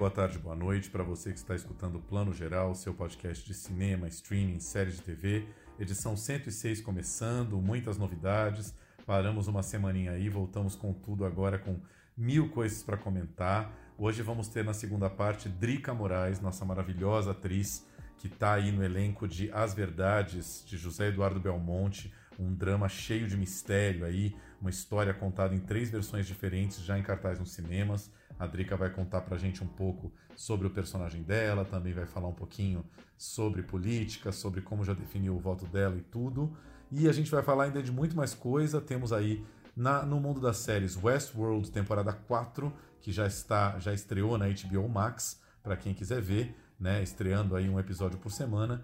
Boa tarde, boa noite para você que está escutando o Plano Geral, seu podcast de cinema, streaming, séries de TV, edição 106 começando, muitas novidades. Paramos uma semaninha aí, voltamos com tudo agora com mil coisas para comentar. Hoje vamos ter na segunda parte Drica Moraes, nossa maravilhosa atriz que está aí no elenco de As Verdades de José Eduardo Belmonte, um drama cheio de mistério aí, uma história contada em três versões diferentes, já em cartaz nos cinemas. A Drica vai contar pra gente um pouco sobre o personagem dela, também vai falar um pouquinho sobre política, sobre como já definiu o voto dela e tudo. E a gente vai falar ainda de muito mais coisa. Temos aí na, no mundo das séries Westworld, temporada 4, que já está já estreou na HBO Max, para quem quiser ver, né, estreando aí um episódio por semana.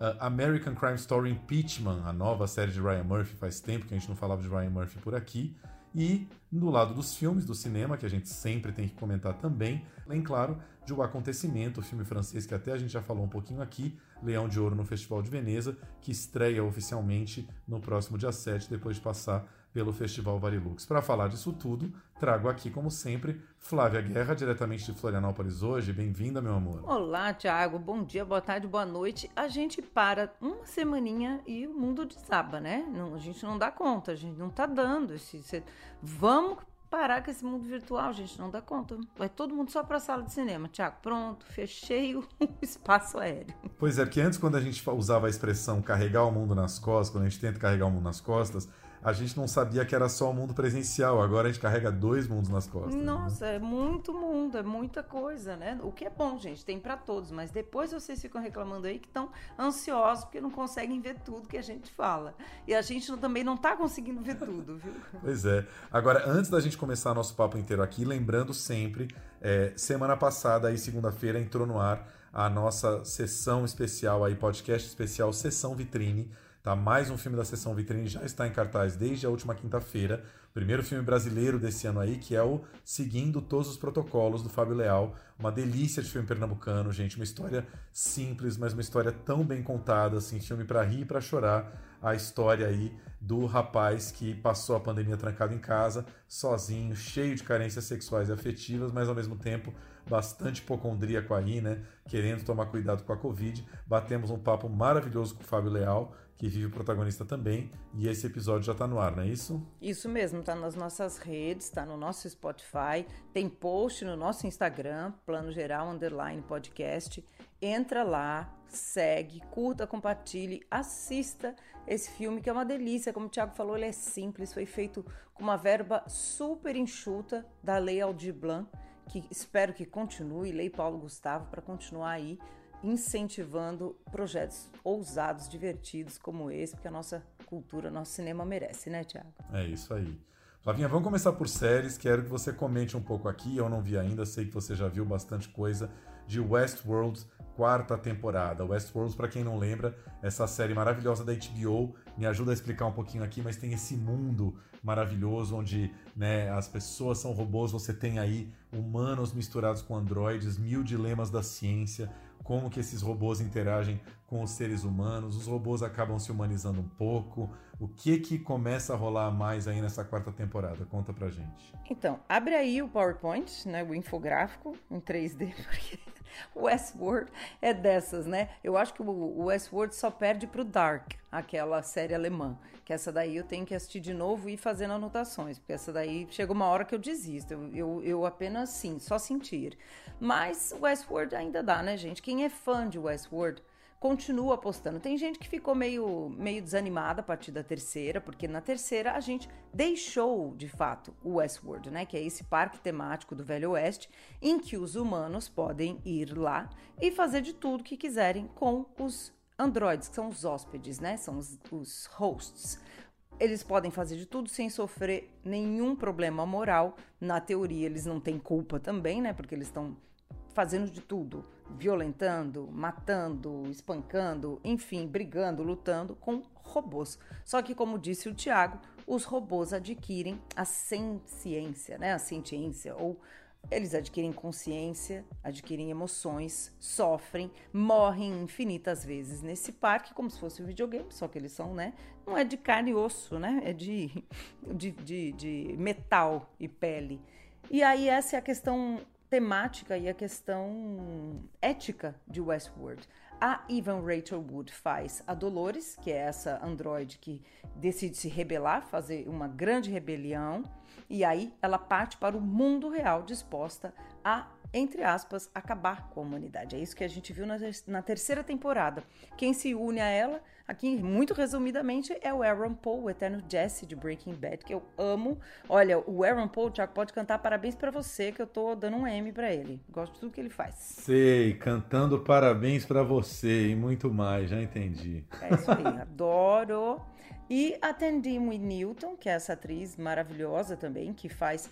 Uh, American Crime Story Impeachment, a nova série de Ryan Murphy, faz tempo que a gente não falava de Ryan Murphy por aqui. E no lado dos filmes, do cinema, que a gente sempre tem que comentar também, além, claro, de O Acontecimento, o filme francês que até a gente já falou um pouquinho aqui, Leão de Ouro no Festival de Veneza, que estreia oficialmente no próximo dia 7, depois de passar pelo Festival Varilux. Para falar disso tudo, trago aqui, como sempre, Flávia Guerra, diretamente de Florianópolis hoje. Bem-vinda, meu amor. Olá, Tiago. Bom dia, boa tarde, boa noite. A gente para uma semaninha e o mundo desaba, né? Não, a gente não dá conta, a gente não tá dando. Esse, esse... Vamos parar com esse mundo virtual, gente, não dá conta. Vai todo mundo só para a sala de cinema. Tiago, pronto, fechei o espaço aéreo. Pois é, porque antes, quando a gente usava a expressão carregar o mundo nas costas, quando a gente tenta carregar o mundo nas costas, a gente não sabia que era só o mundo presencial. Agora a gente carrega dois mundos nas costas. Né? Nossa, né? é muito mundo, é muita coisa, né? O que é bom, gente, tem para todos. Mas depois vocês ficam reclamando aí que estão ansiosos porque não conseguem ver tudo que a gente fala. E a gente também não tá conseguindo ver tudo, viu? pois é. Agora, antes da gente começar nosso papo inteiro aqui, lembrando sempre, é, semana passada, aí segunda-feira, entrou no ar a nossa sessão especial aí, podcast especial Sessão Vitrine Tá? Mais um filme da sessão vitrine já está em cartaz desde a última quinta-feira. Primeiro filme brasileiro desse ano aí, que é o Seguindo Todos os Protocolos, do Fábio Leal. Uma delícia de filme pernambucano, gente. Uma história simples, mas uma história tão bem contada, assim. Filme para rir e para chorar. A história aí do rapaz que passou a pandemia trancado em casa, sozinho, cheio de carências sexuais e afetivas, mas ao mesmo tempo bastante hipocondríaco aí, né? Querendo tomar cuidado com a Covid. Batemos um papo maravilhoso com o Fábio Leal que vive o protagonista também, e esse episódio já está no ar, não é isso? Isso mesmo, está nas nossas redes, está no nosso Spotify, tem post no nosso Instagram, Plano Geral Underline Podcast. Entra lá, segue, curta, compartilhe, assista esse filme que é uma delícia. Como o Thiago falou, ele é simples, foi feito com uma verba super enxuta da Lei Aldir Blanc, que espero que continue, Lei Paulo Gustavo, para continuar aí incentivando projetos ousados, divertidos como esse, porque a nossa cultura, nosso cinema merece, né, Tiago? É isso aí. Flavinha, vamos começar por séries. Quero que você comente um pouco aqui. Eu não vi ainda, sei que você já viu bastante coisa de Westworld, quarta temporada. Westworld, para quem não lembra, essa série maravilhosa da HBO, me ajuda a explicar um pouquinho aqui, mas tem esse mundo maravilhoso onde né, as pessoas são robôs, você tem aí humanos misturados com androides, mil dilemas da ciência, como que esses robôs interagem com os seres humanos, os robôs acabam se humanizando um pouco. O que que começa a rolar mais aí nessa quarta temporada? Conta pra gente. Então, abre aí o PowerPoint, né, o infográfico em 3D, porque Westworld é dessas, né? Eu acho que o Westworld só perde pro Dark, aquela série alemã, que essa daí eu tenho que assistir de novo e ir fazendo anotações, porque essa daí chega uma hora que eu desisto, eu, eu, eu apenas sim, só sentir. Mas Westworld ainda dá, né, gente? Quem é fã de Westworld continua apostando. Tem gente que ficou meio, meio desanimada a partir da terceira, porque na terceira a gente deixou de fato o Westworld, né? Que é esse parque temático do Velho Oeste, em que os humanos podem ir lá e fazer de tudo que quiserem com os androides, que são os hóspedes, né? São os, os hosts. eles podem fazer de tudo sem sofrer nenhum problema moral. Na teoria, eles não têm culpa também, né? Porque eles estão fazendo de tudo, violentando, matando, espancando, enfim, brigando, lutando com robôs. Só que, como disse o Tiago, os robôs adquirem a ciência, né? A ciência ou eles adquirem consciência, adquirem emoções, sofrem, morrem infinitas vezes nesse parque, como se fosse um videogame, só que eles são, né? Não é de carne e osso, né? É de, de, de, de metal e pele. E aí, essa é a questão temática e a questão ética de Westworld. A Evan Rachel Wood faz a Dolores, que é essa androide que decide se rebelar, fazer uma grande rebelião e aí ela parte para o mundo real disposta a, entre aspas, acabar com a humanidade. É isso que a gente viu na, na terceira temporada. Quem se une a ela, aqui muito resumidamente, é o Aaron Paul, o eterno Jesse de Breaking Bad, que eu amo. Olha, o Aaron Paul, Tiago, pode cantar parabéns para você, que eu tô dando um M para ele. Gosto de tudo que ele faz. Sei, cantando parabéns para você e muito mais, já entendi. É isso aí, adoro. E a Tendimwe Newton, que é essa atriz maravilhosa também, que faz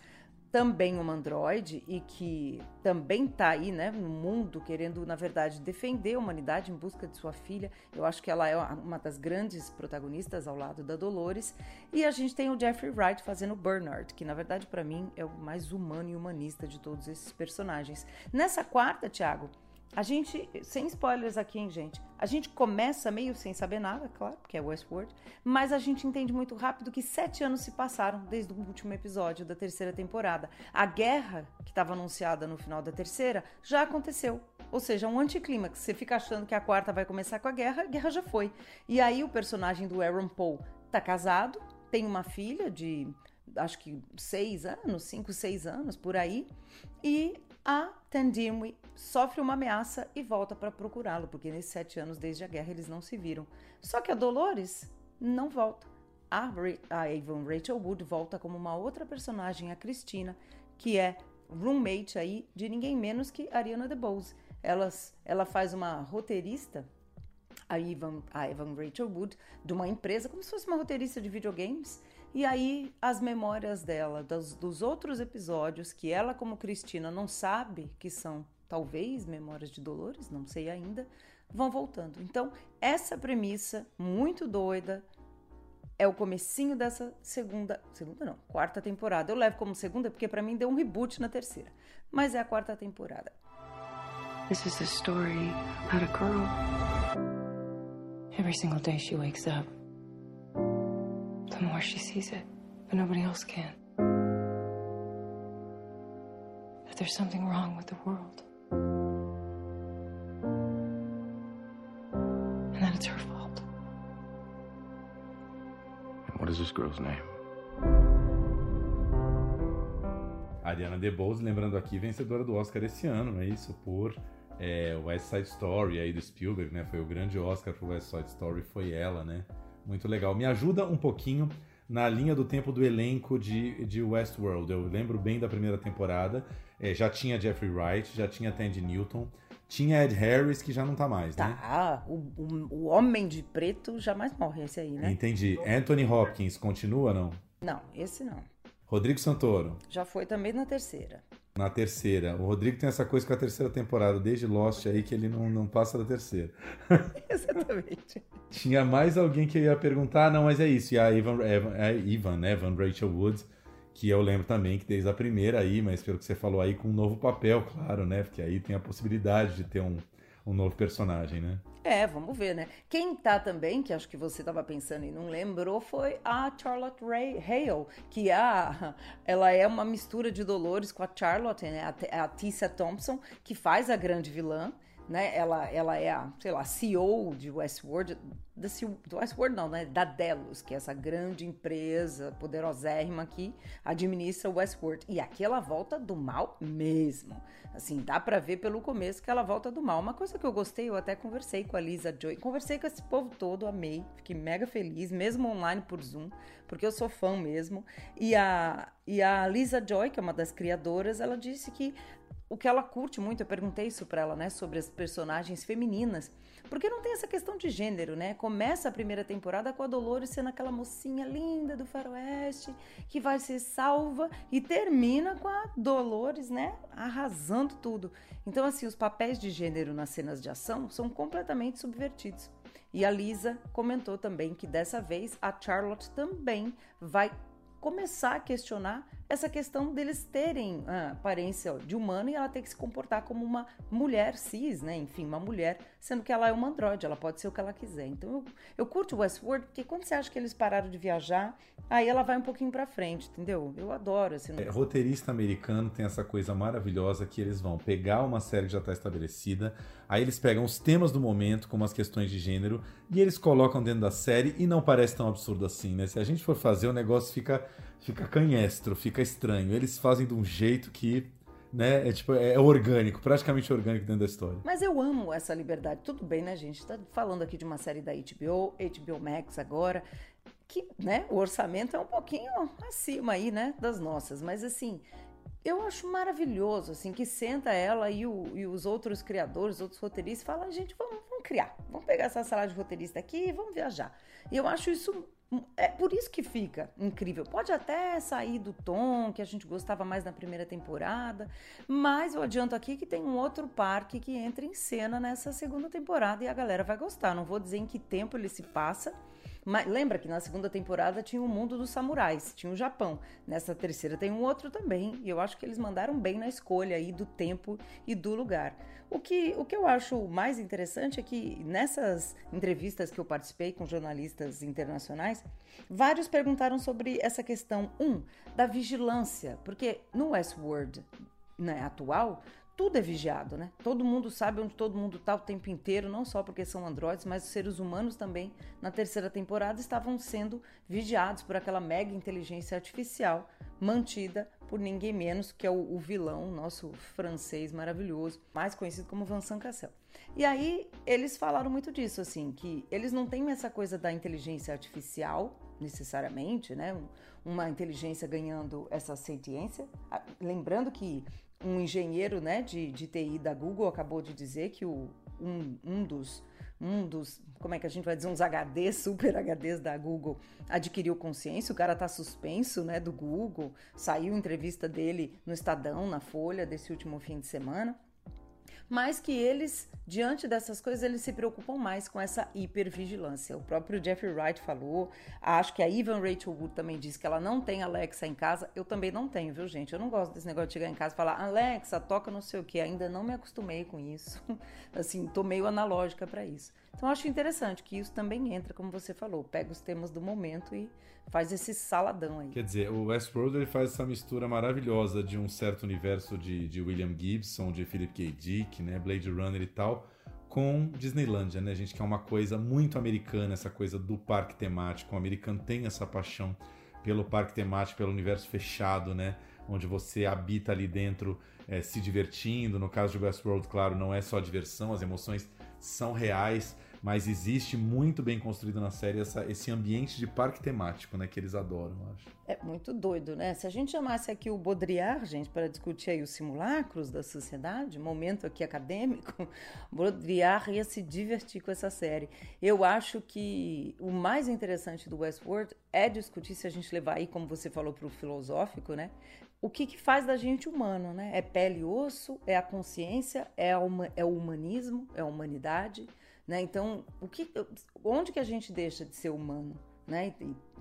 também uma androide e que também está aí, né, no mundo querendo, na verdade, defender a humanidade em busca de sua filha. Eu acho que ela é uma das grandes protagonistas ao lado da Dolores. E a gente tem o Jeffrey Wright fazendo Bernard, que na verdade para mim é o mais humano e humanista de todos esses personagens. Nessa quarta, Thiago, a gente, sem spoilers aqui, hein, gente? A gente começa meio sem saber nada, claro, porque é Westworld, mas a gente entende muito rápido que sete anos se passaram desde o último episódio da terceira temporada. A guerra, que estava anunciada no final da terceira, já aconteceu. Ou seja, um anticlímax. Você fica achando que a quarta vai começar com a guerra, a guerra já foi. E aí o personagem do Aaron Paul tá casado, tem uma filha de acho que seis anos, cinco, seis anos por aí, e a Tandimwe sofre uma ameaça e volta para procurá-lo, porque nesses sete anos desde a guerra eles não se viram. Só que a Dolores não volta. A, a Avon Rachel Wood volta como uma outra personagem, a Cristina, que é roommate aí de ninguém menos que Ariana DeBose. Elas, ela faz uma roteirista, a Evan, a Evan Rachel Wood, de uma empresa, como se fosse uma roteirista de videogames, e aí as memórias dela, dos, dos outros episódios, que ela, como Cristina, não sabe que são talvez memórias de Dolores, não sei ainda, vão voltando. Então, essa premissa muito doida é o comecinho dessa segunda, segunda não, quarta temporada. Eu levo como segunda porque para mim deu um reboot na terceira, mas é a quarta temporada. This is a story about a girl. Every single day she wakes up the more she sees it, but nobody else can. That there's something wrong with the world. Is this girl's name? Ariana DeBose, lembrando aqui, vencedora do Oscar esse ano, não é isso? Por é, West Side Story aí do Spielberg, né? Foi o grande Oscar pro West Side Story, foi ela, né? Muito legal. Me ajuda um pouquinho na linha do tempo do elenco de, de Westworld. Eu lembro bem da primeira temporada. É, já tinha Jeffrey Wright, já tinha Tandy Newton. Tinha Ed Harris, que já não tá mais, tá, né? Tá, o, o, o, Homem de Preto jamais morre, esse aí, né? Entendi. Anthony Hopkins continua, não? Não, esse não. Rodrigo Santoro. Já foi também na terceira na terceira. O Rodrigo tem essa coisa com a terceira temporada, desde Lost aí, que ele não, não passa da terceira. Exatamente. Tinha mais alguém que ia perguntar, não, mas é isso. E a Ivan, Evan, a Ivan, né, Evan Rachel Woods, que eu lembro também que desde a primeira aí, mas pelo que você falou aí, com um novo papel, claro, né? Porque aí tem a possibilidade de ter um, um novo personagem, né? É, vamos ver, né? Quem tá também, que acho que você estava pensando e não lembrou, foi a Charlotte Ray Hale, que é a, ela é uma mistura de Dolores com a Charlotte, né? A, a Tissa Thompson, que faz a grande vilã né? Ela, ela é a, sei lá, CEO de Westworld, da, do Westworld não, né? Da Delos, que é essa grande empresa poderosérrima que administra o Westworld. E aqui ela volta do mal mesmo. Assim, dá para ver pelo começo que ela volta do mal. Uma coisa que eu gostei, eu até conversei com a Lisa Joy, conversei com esse povo todo, amei, fiquei mega feliz, mesmo online por Zoom, porque eu sou fã mesmo. E a, e a Lisa Joy, que é uma das criadoras, ela disse que o que ela curte muito, eu perguntei isso para ela, né, sobre as personagens femininas, porque não tem essa questão de gênero, né? Começa a primeira temporada com a Dolores sendo aquela mocinha linda do faroeste que vai ser salva e termina com a Dolores, né, arrasando tudo. Então assim, os papéis de gênero nas cenas de ação são completamente subvertidos. E a Lisa comentou também que dessa vez a Charlotte também vai começar a questionar essa questão deles terem a aparência de humano e ela ter que se comportar como uma mulher cis, né? Enfim, uma mulher, sendo que ela é uma androide, ela pode ser o que ela quiser. Então eu, eu curto Westworld porque quando você acha que eles pararam de viajar, aí ela vai um pouquinho para frente, entendeu? Eu adoro assim. É, roteirista americano tem essa coisa maravilhosa que eles vão pegar uma série que já está estabelecida, aí eles pegam os temas do momento, como as questões de gênero, e eles colocam dentro da série e não parece tão absurdo assim, né? Se a gente for fazer, o negócio fica fica canhestro, fica estranho. Eles fazem de um jeito que né? É tipo, é orgânico, praticamente orgânico dentro da história. Mas eu amo essa liberdade. Tudo bem, né, gente? Tá falando aqui de uma série da HBO, HBO Max agora, que, né, o orçamento é um pouquinho acima aí, né, das nossas, mas assim, eu acho maravilhoso, assim, que senta ela e, o, e os outros criadores, os outros roteiristas, falam, gente, vamos, vamos criar, vamos pegar essa sala de roteirista aqui e vamos viajar. E eu acho isso é por isso que fica incrível. Pode até sair do tom que a gente gostava mais na primeira temporada, mas eu adianto aqui que tem um outro parque que entra em cena nessa segunda temporada e a galera vai gostar. Não vou dizer em que tempo ele se passa, mas lembra que na segunda temporada tinha o mundo dos samurais, tinha o Japão. Nessa terceira tem um outro também, e eu acho que eles mandaram bem na escolha aí do tempo e do lugar. O que, o que eu acho mais interessante é que nessas entrevistas que eu participei com jornalistas internacionais, vários perguntaram sobre essa questão, um, da vigilância, porque no Westworld né, atual, tudo é vigiado, né? Todo mundo sabe onde todo mundo está o tempo inteiro, não só porque são androides, mas os seres humanos também, na terceira temporada, estavam sendo vigiados por aquela mega inteligência artificial mantida por ninguém menos que é o, o vilão, nosso francês maravilhoso, mais conhecido como Vincent Cassel. E aí eles falaram muito disso, assim, que eles não têm essa coisa da inteligência artificial necessariamente, né? Uma inteligência ganhando essa sentiência. Ah, lembrando que um engenheiro né, de, de TI da Google acabou de dizer que o, um, um dos um dos, como é que a gente vai dizer, uns HDs, super HDs da Google, adquiriu consciência, o cara tá suspenso, né, do Google, saiu entrevista dele no Estadão, na Folha, desse último fim de semana mas que eles, diante dessas coisas, eles se preocupam mais com essa hipervigilância. O próprio Jeffrey Wright falou, acho que a Ivan Rachel Wood também disse que ela não tem Alexa em casa. Eu também não tenho, viu, gente? Eu não gosto desse negócio de chegar em casa e falar, Alexa, toca não sei o que. Ainda não me acostumei com isso. assim, tô meio analógica para isso. Então, acho interessante que isso também entra, como você falou, pega os temas do momento e faz esse saladão aí. Quer dizer, o Westworld ele faz essa mistura maravilhosa de um certo universo de, de William Gibson, de Philip K. Dick, né, Blade Runner e tal, com Disneylandia, né, gente, que é uma coisa muito americana, essa coisa do parque temático. O americano tem essa paixão pelo parque temático, pelo universo fechado, né, onde você habita ali dentro é, se divertindo. No caso de Westworld, claro, não é só diversão, as emoções são reais mas existe muito bem construído na série essa, esse ambiente de parque temático, né, que eles adoram, acho. É muito doido, né? Se a gente chamasse aqui o Baudrillard, gente, para discutir aí os simulacros da sociedade, momento aqui acadêmico, Baudrillard ia se divertir com essa série. Eu acho que o mais interessante do Westworld é discutir, se a gente levar aí, como você falou, para o filosófico, né? O que, que faz da gente humano, né? É pele e osso, é a consciência, é, a, é o humanismo, é a humanidade. Né? Então, o que, onde que a gente deixa de ser humano? Né?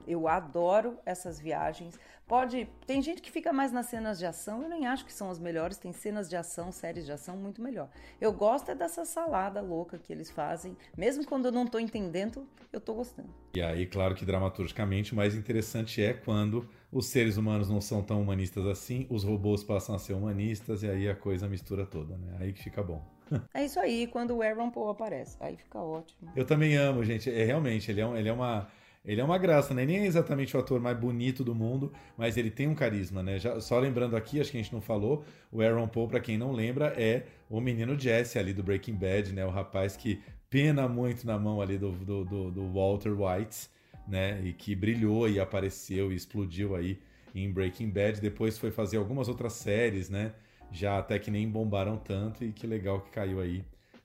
Eu adoro essas viagens. Pode, tem gente que fica mais nas cenas de ação. Eu nem acho que são as melhores. Tem cenas de ação, séries de ação muito melhor. Eu gosto é dessa salada louca que eles fazem, mesmo quando eu não estou entendendo, eu estou gostando. E aí, claro que dramaturgicamente o mais interessante é quando os seres humanos não são tão humanistas assim, os robôs passam a ser humanistas e aí a coisa mistura toda, né? Aí que fica bom. É isso aí, quando o Aaron Paul aparece. Aí fica ótimo. Eu também amo, gente. É realmente, ele é, um, ele é uma. Ele é uma graça, né? Nem é exatamente o ator mais bonito do mundo, mas ele tem um carisma, né? Já, só lembrando aqui, acho que a gente não falou, o Aaron Paul, para quem não lembra, é o menino Jesse ali do Breaking Bad, né? O rapaz que pena muito na mão ali do, do, do, do Walter White, né? E que brilhou e apareceu e explodiu aí em Breaking Bad. Depois foi fazer algumas outras séries, né? já até que nem bombaram tanto e que legal que caiu aí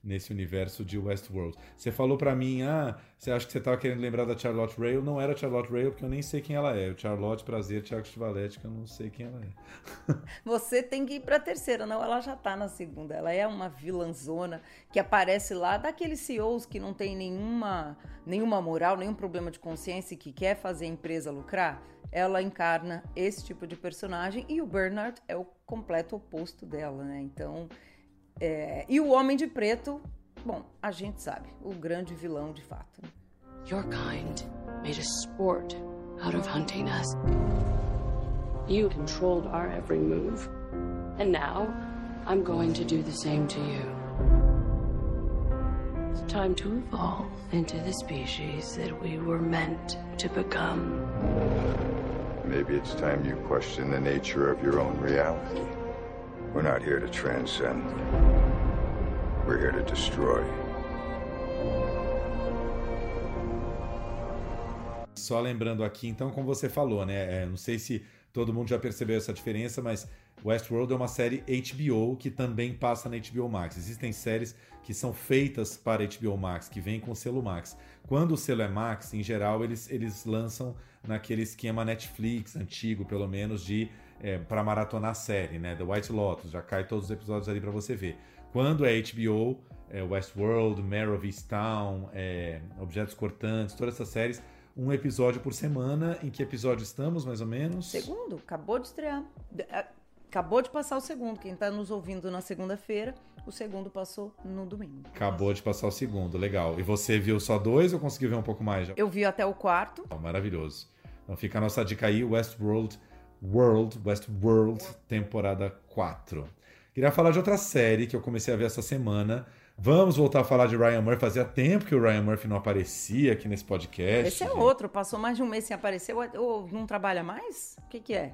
nesse universo de Westworld. Você falou para mim, ah, você acha que você tava querendo lembrar da Charlotte Rail? Não era Charlotte Rail, porque eu nem sei quem ela é. Charlotte, prazer, Thiago Stivaletti, que eu não sei quem ela é. Você tem que ir pra terceira, não, ela já tá na segunda. Ela é uma vilãzona que aparece lá daqueles CEOs que não tem nenhuma, nenhuma moral, nenhum problema de consciência e que quer fazer a empresa lucrar. Ela encarna esse tipo de personagem e o Bernard é o completo oposto dela, né? Então, é, e o Homem de Preto, bom, a gente sabe, o grande vilão de fato. Your kind made a sport out of hunting us. You controlled our every move. And now, I'm going to do the same to you. It's time to evolve into the species that we were meant to become. Maybe it's time you question the nature of your own reality. We're not here to transcend. We're here to destroy. Só lembrando aqui, então, como você falou, né? É, não sei se todo mundo já percebeu essa diferença, mas Westworld é uma série HBO que também passa na HBO Max. Existem séries que são feitas para HBO Max, que vêm com o selo Max. Quando o selo é Max, em geral, eles, eles lançam naquele esquema Netflix antigo, pelo menos, de é, para maratonar a série, né? The White Lotus, já cai todos os episódios ali para você ver. Quando é HBO, é Westworld, Mare of Easttown, é, Objetos Cortantes, todas essas séries, um episódio por semana. Em que episódio estamos, mais ou menos? Segundo, acabou de estrear. Acabou de passar o segundo. Quem está nos ouvindo na segunda-feira, o segundo passou no domingo. Acabou de passar o segundo, legal. E você viu só dois ou conseguiu ver um pouco mais? Já? Eu vi até o quarto. Oh, maravilhoso. Então fica a nossa dica aí, Westworld World, Westworld, temporada 4. Queria falar de outra série que eu comecei a ver essa semana. Vamos voltar a falar de Ryan Murphy. Fazia tempo que o Ryan Murphy não aparecia aqui nesse podcast. Esse é outro. Passou mais de um mês sem aparecer. Ou não trabalha mais? O que, que é?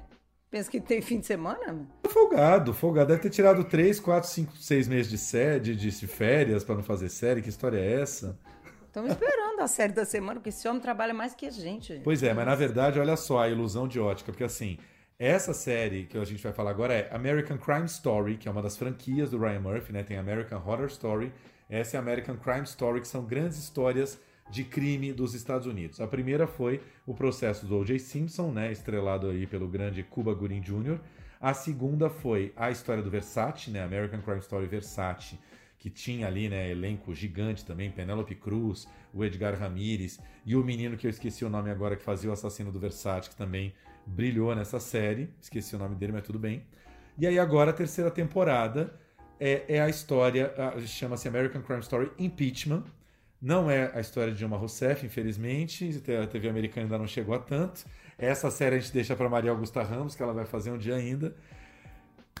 Pensa que tem fim de semana? Folgado, folgado. Deve ter tirado 3, 4, 5, 6 meses de sede, de férias para não fazer série. Que história é essa? Estamos esperando a série da semana, porque esse homem trabalha mais que a gente. Pois é, mas na verdade, olha só a ilusão de ótica, porque assim, essa série que a gente vai falar agora é American Crime Story, que é uma das franquias do Ryan Murphy, né? Tem American Horror Story, essa é American Crime Story, que são grandes histórias de crime dos Estados Unidos. A primeira foi o processo do O.J. Simpson, né, estrelado aí pelo grande Cuba Gooding Jr. A segunda foi a história do Versace, né, American Crime Story Versace, que tinha ali, né, elenco gigante também, Penélope Cruz, o Edgar Ramirez e o menino que eu esqueci o nome agora que fazia o assassino do Versace, que também brilhou nessa série, esqueci o nome dele, mas tudo bem. E aí agora a terceira temporada é, é a história, chama-se American Crime Story Impeachment. Não é a história de Dilma Rousseff, infelizmente, a TV americana ainda não chegou a tanto. Essa série a gente deixa para Maria Augusta Ramos, que ela vai fazer um dia ainda.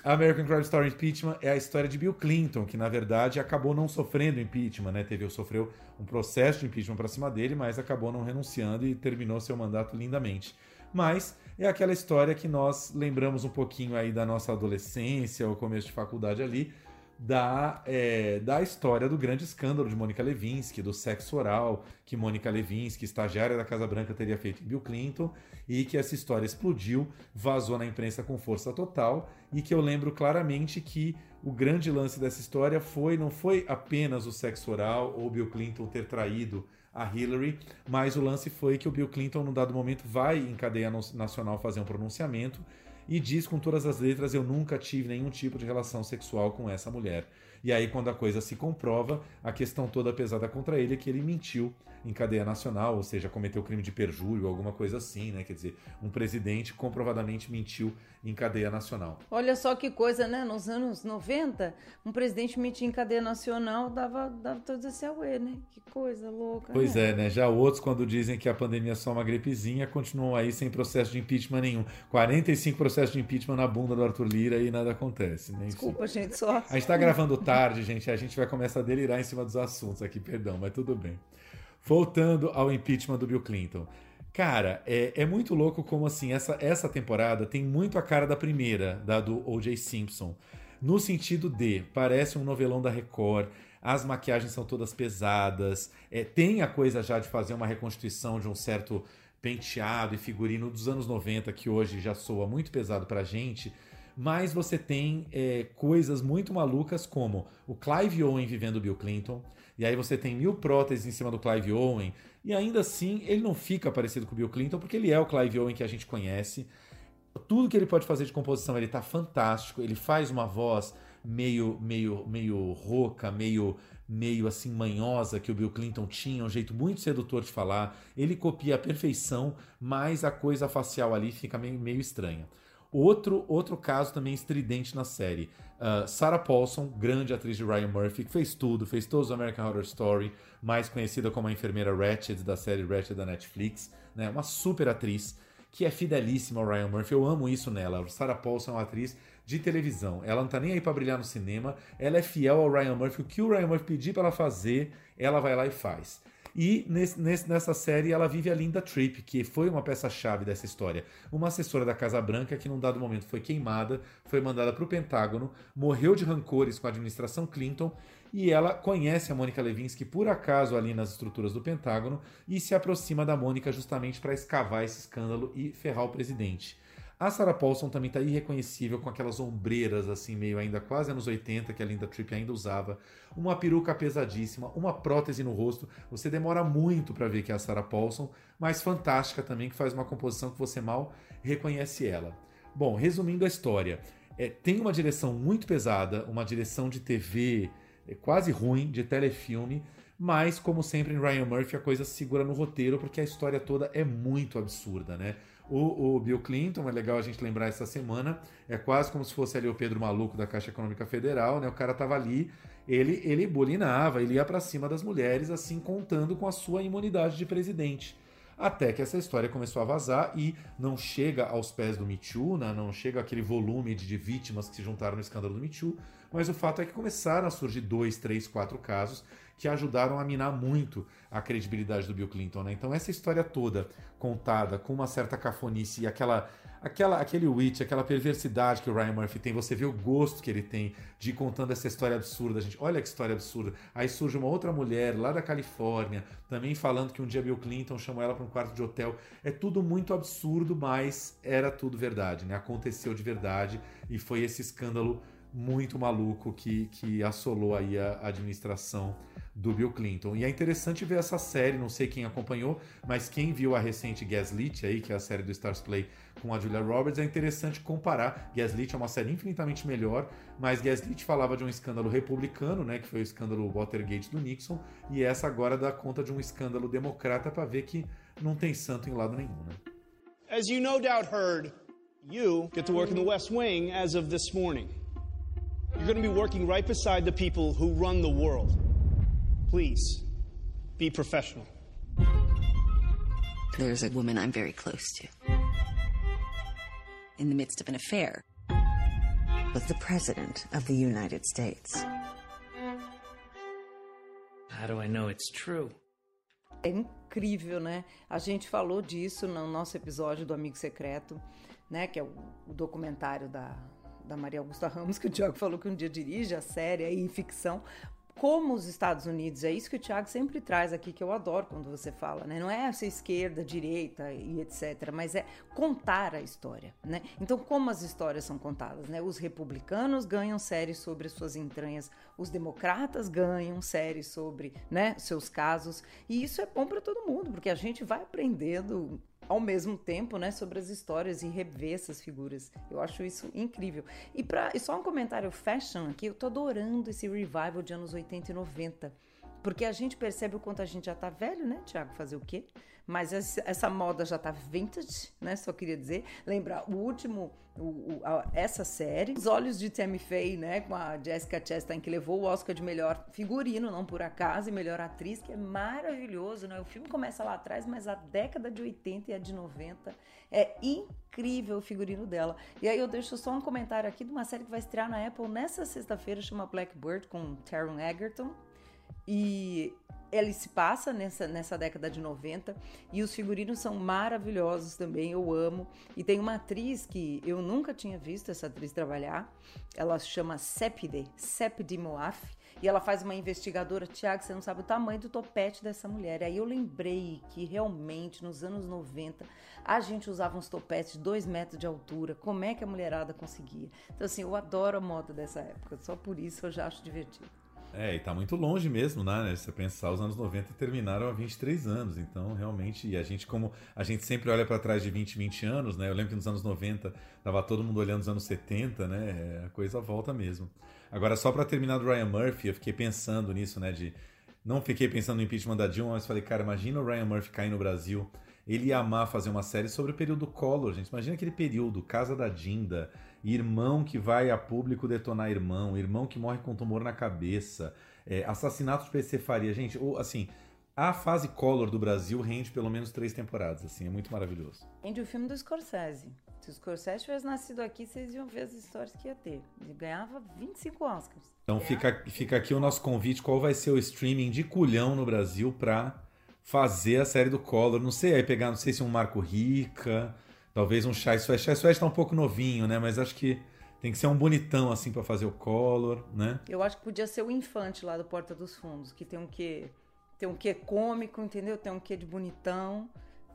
American Crime Story Impeachment é a história de Bill Clinton, que na verdade acabou não sofrendo impeachment, né? Teve, sofreu um processo de impeachment para cima dele, mas acabou não renunciando e terminou seu mandato lindamente. Mas é aquela história que nós lembramos um pouquinho aí da nossa adolescência, ou começo de faculdade ali, da, é, da história do grande escândalo de Mônica Levinsky, do sexo oral que Mônica Levinsky, estagiária da Casa Branca, teria feito em Bill Clinton, e que essa história explodiu, vazou na imprensa com força total, e que eu lembro claramente que o grande lance dessa história foi não foi apenas o sexo oral ou Bill Clinton ter traído a Hillary, mas o lance foi que o Bill Clinton, num dado momento, vai em cadeia nacional fazer um pronunciamento e diz com todas as letras: Eu nunca tive nenhum tipo de relação sexual com essa mulher. E aí, quando a coisa se comprova, a questão toda pesada contra ele é que ele mentiu em cadeia nacional, ou seja, cometeu crime de perjúrio, alguma coisa assim, né? Quer dizer, um presidente comprovadamente mentiu em cadeia nacional. Olha só que coisa, né? Nos anos 90, um presidente mentir em cadeia nacional dava, dava todo esse auê, né? Que coisa louca. Pois né? é, né? Já outros, quando dizem que a pandemia é só uma gripezinha, continuam aí sem processo de impeachment nenhum. 45 processos de impeachment na bunda do Arthur Lira e nada acontece. Né? Desculpa, gente, só. A gente tá gravando tarde, gente. A gente vai começar a delirar em cima dos assuntos aqui, perdão, mas tudo bem. Voltando ao impeachment do Bill Clinton. Cara, é, é, muito louco como assim, essa, essa temporada tem muito a cara da primeira, da do O.J. Simpson. No sentido de, parece um novelão da Record, as maquiagens são todas pesadas, é, tem a coisa já de fazer uma reconstituição de um certo penteado e figurino dos anos 90, que hoje já soa muito pesado pra gente, Mas você tem é, coisas muito malucas como o Clive Owen vivendo Bill Clinton, e aí você tem mil próteses em cima do Clive Owen, e ainda assim ele não fica parecido com o Bill Clinton, porque ele é o Clive Owen que a gente conhece. Tudo que ele pode fazer de composição, ele tá fantástico, ele faz uma voz meio meio meio rouca, meio meio assim manhosa que o Bill Clinton tinha, um jeito muito sedutor de falar. Ele copia a perfeição, mas a coisa facial ali fica meio, meio estranha. Outro, outro caso também estridente na série. Uh, Sarah Paulson, grande atriz de Ryan Murphy, que fez tudo, fez todos os American Horror Story, mais conhecida como a enfermeira Ratched da série Ratched da Netflix, né? Uma super atriz que é fidelíssima ao Ryan Murphy. Eu amo isso nela. Sarah Paulson é uma atriz de televisão. Ela não tá nem aí para brilhar no cinema. Ela é fiel ao Ryan Murphy. O que o Ryan Murphy pedir para ela fazer, ela vai lá e faz. E nesse, nesse, nessa série ela vive a Linda Tripp, que foi uma peça-chave dessa história. Uma assessora da Casa Branca que, num dado momento, foi queimada, foi mandada para o Pentágono, morreu de rancores com a administração Clinton e ela conhece a Mônica Levinsky por acaso ali nas estruturas do Pentágono e se aproxima da Mônica justamente para escavar esse escândalo e ferrar o presidente. A Sarah Paulson também está irreconhecível com aquelas ombreiras, assim, meio ainda quase anos 80, que a Linda Tripp ainda usava. Uma peruca pesadíssima, uma prótese no rosto. Você demora muito para ver que é a Sarah Paulson, mas fantástica também, que faz uma composição que você mal reconhece ela. Bom, resumindo a história, é, tem uma direção muito pesada, uma direção de TV é, quase ruim, de telefilme, mas, como sempre em Ryan Murphy, a coisa segura no roteiro, porque a história toda é muito absurda, né? O, o, Bill Clinton, é legal a gente lembrar essa semana, é quase como se fosse ali o Pedro Maluco da Caixa Econômica Federal, né? O cara tava ali, ele, ele bulinava, ele ia para cima das mulheres, assim, contando com a sua imunidade de presidente. Até que essa história começou a vazar e não chega aos pés do Me Too, né? não chega aquele volume de, de vítimas que se juntaram no escândalo do Me Too, mas o fato é que começaram a surgir dois, três, quatro casos que ajudaram a minar muito a credibilidade do Bill Clinton. Né? Então essa história toda contada com uma certa cafonice e aquela, aquela, aquele witch, aquela perversidade que o Ryan Murphy tem, você vê o gosto que ele tem de ir contando essa história absurda, gente. Olha que história absurda. Aí surge uma outra mulher lá da Califórnia, também falando que um dia Bill Clinton chamou ela para um quarto de hotel. É tudo muito absurdo, mas era tudo verdade, né? Aconteceu de verdade e foi esse escândalo muito maluco que, que assolou aí a administração do Bill Clinton. E é interessante ver essa série, não sei quem acompanhou, mas quem viu a recente Gaslit aí, que é a série do Stars Play com a Julia Roberts, é interessante comparar. Gaslit é uma série infinitamente melhor, mas Gaslit falava de um escândalo republicano, né, que foi o escândalo Watergate do Nixon, e essa agora dá conta de um escândalo democrata para ver que não tem santo em lado nenhum, né? As you no doubt heard, you get to work in the West Wing as of this morning. You're going to be working right beside the people who run the world. Please, be professional. There's a woman I'm very close to. In the midst of an affair with the President of the United States. How do I know it's true? É incrível, né? A gente falou disso no nosso episódio do Amigo Secreto, né? Que é o, documentário da, da Maria Augusta Ramos, que o Tiago falou que um dia dirige a série aí, ficção, como os Estados Unidos, é isso que o Tiago sempre traz aqui, que eu adoro quando você fala, né? Não é essa esquerda, direita e etc., mas é contar a história, né? Então, como as histórias são contadas, né? Os republicanos ganham séries sobre suas entranhas, os democratas ganham séries sobre, né, seus casos, e isso é bom para todo mundo, porque a gente vai aprendendo ao mesmo tempo, né, sobre as histórias e rever essas figuras. Eu acho isso incrível. E, pra, e só um comentário fashion aqui, eu tô adorando esse revival de anos 80 e 90. Porque a gente percebe o quanto a gente já tá velho, né, Tiago? Fazer o quê? Mas essa moda já tá vintage, né? Só queria dizer. Lembrar o último, o, o, a, essa série, Os Olhos de Tammy Faye, né? Com a Jessica Chastain, que levou o Oscar de melhor figurino, não por acaso, e melhor atriz, que é maravilhoso, né? O filme começa lá atrás, mas a década de 80 e a de 90 é incrível o figurino dela. E aí eu deixo só um comentário aqui de uma série que vai estrear na Apple nessa sexta-feira, chama Blackbird, com Taron Egerton. E ele se passa nessa, nessa década de 90 e os figurinos são maravilhosos também, eu amo. E tem uma atriz que eu nunca tinha visto essa atriz trabalhar, ela se chama Sepide, Sepide Moaf, E ela faz uma investigadora, Tiago, você não sabe o tamanho do topete dessa mulher. Aí eu lembrei que realmente nos anos 90 a gente usava uns topetes de 2 metros de altura. Como é que a mulherada conseguia? Então, assim, eu adoro a moda dessa época. Só por isso eu já acho divertido. É, e tá muito longe mesmo, né? Se você pensar, os anos 90 terminaram há 23 anos, então realmente, e a gente como a gente sempre olha para trás de 20, 20 anos, né? Eu lembro que nos anos 90 tava todo mundo olhando os anos 70, né? A coisa volta mesmo. Agora só para terminar do Ryan Murphy, eu fiquei pensando nisso, né, de não fiquei pensando no impeachment da Dilma, mas falei, cara, imagina o Ryan Murphy cair no Brasil. Ele ia amar fazer uma série sobre o período Collor, gente. Imagina aquele período, Casa da Dinda, irmão que vai a público detonar irmão, irmão que morre com tumor na cabeça, é, assassinato de PC Faria. Gente, ou, assim, a fase Collor do Brasil rende pelo menos três temporadas, assim, é muito maravilhoso. Rende o filme do Scorsese. Se o Scorsese tivesse nascido aqui, vocês iam ver as histórias que ia ter. Ele ganhava 25 Oscars. Então fica, fica aqui o nosso convite, qual vai ser o streaming de culhão no Brasil pra fazer a série do Collor? Não sei, aí pegar, não sei se um Marco Rica, Talvez um Chai Suede. Chai Suede tá um pouco novinho, né? Mas acho que tem que ser um bonitão, assim, para fazer o Collor, né? Eu acho que podia ser o Infante lá do Porta dos Fundos, que tem um quê... Tem um quê cômico, entendeu? Tem um quê de bonitão.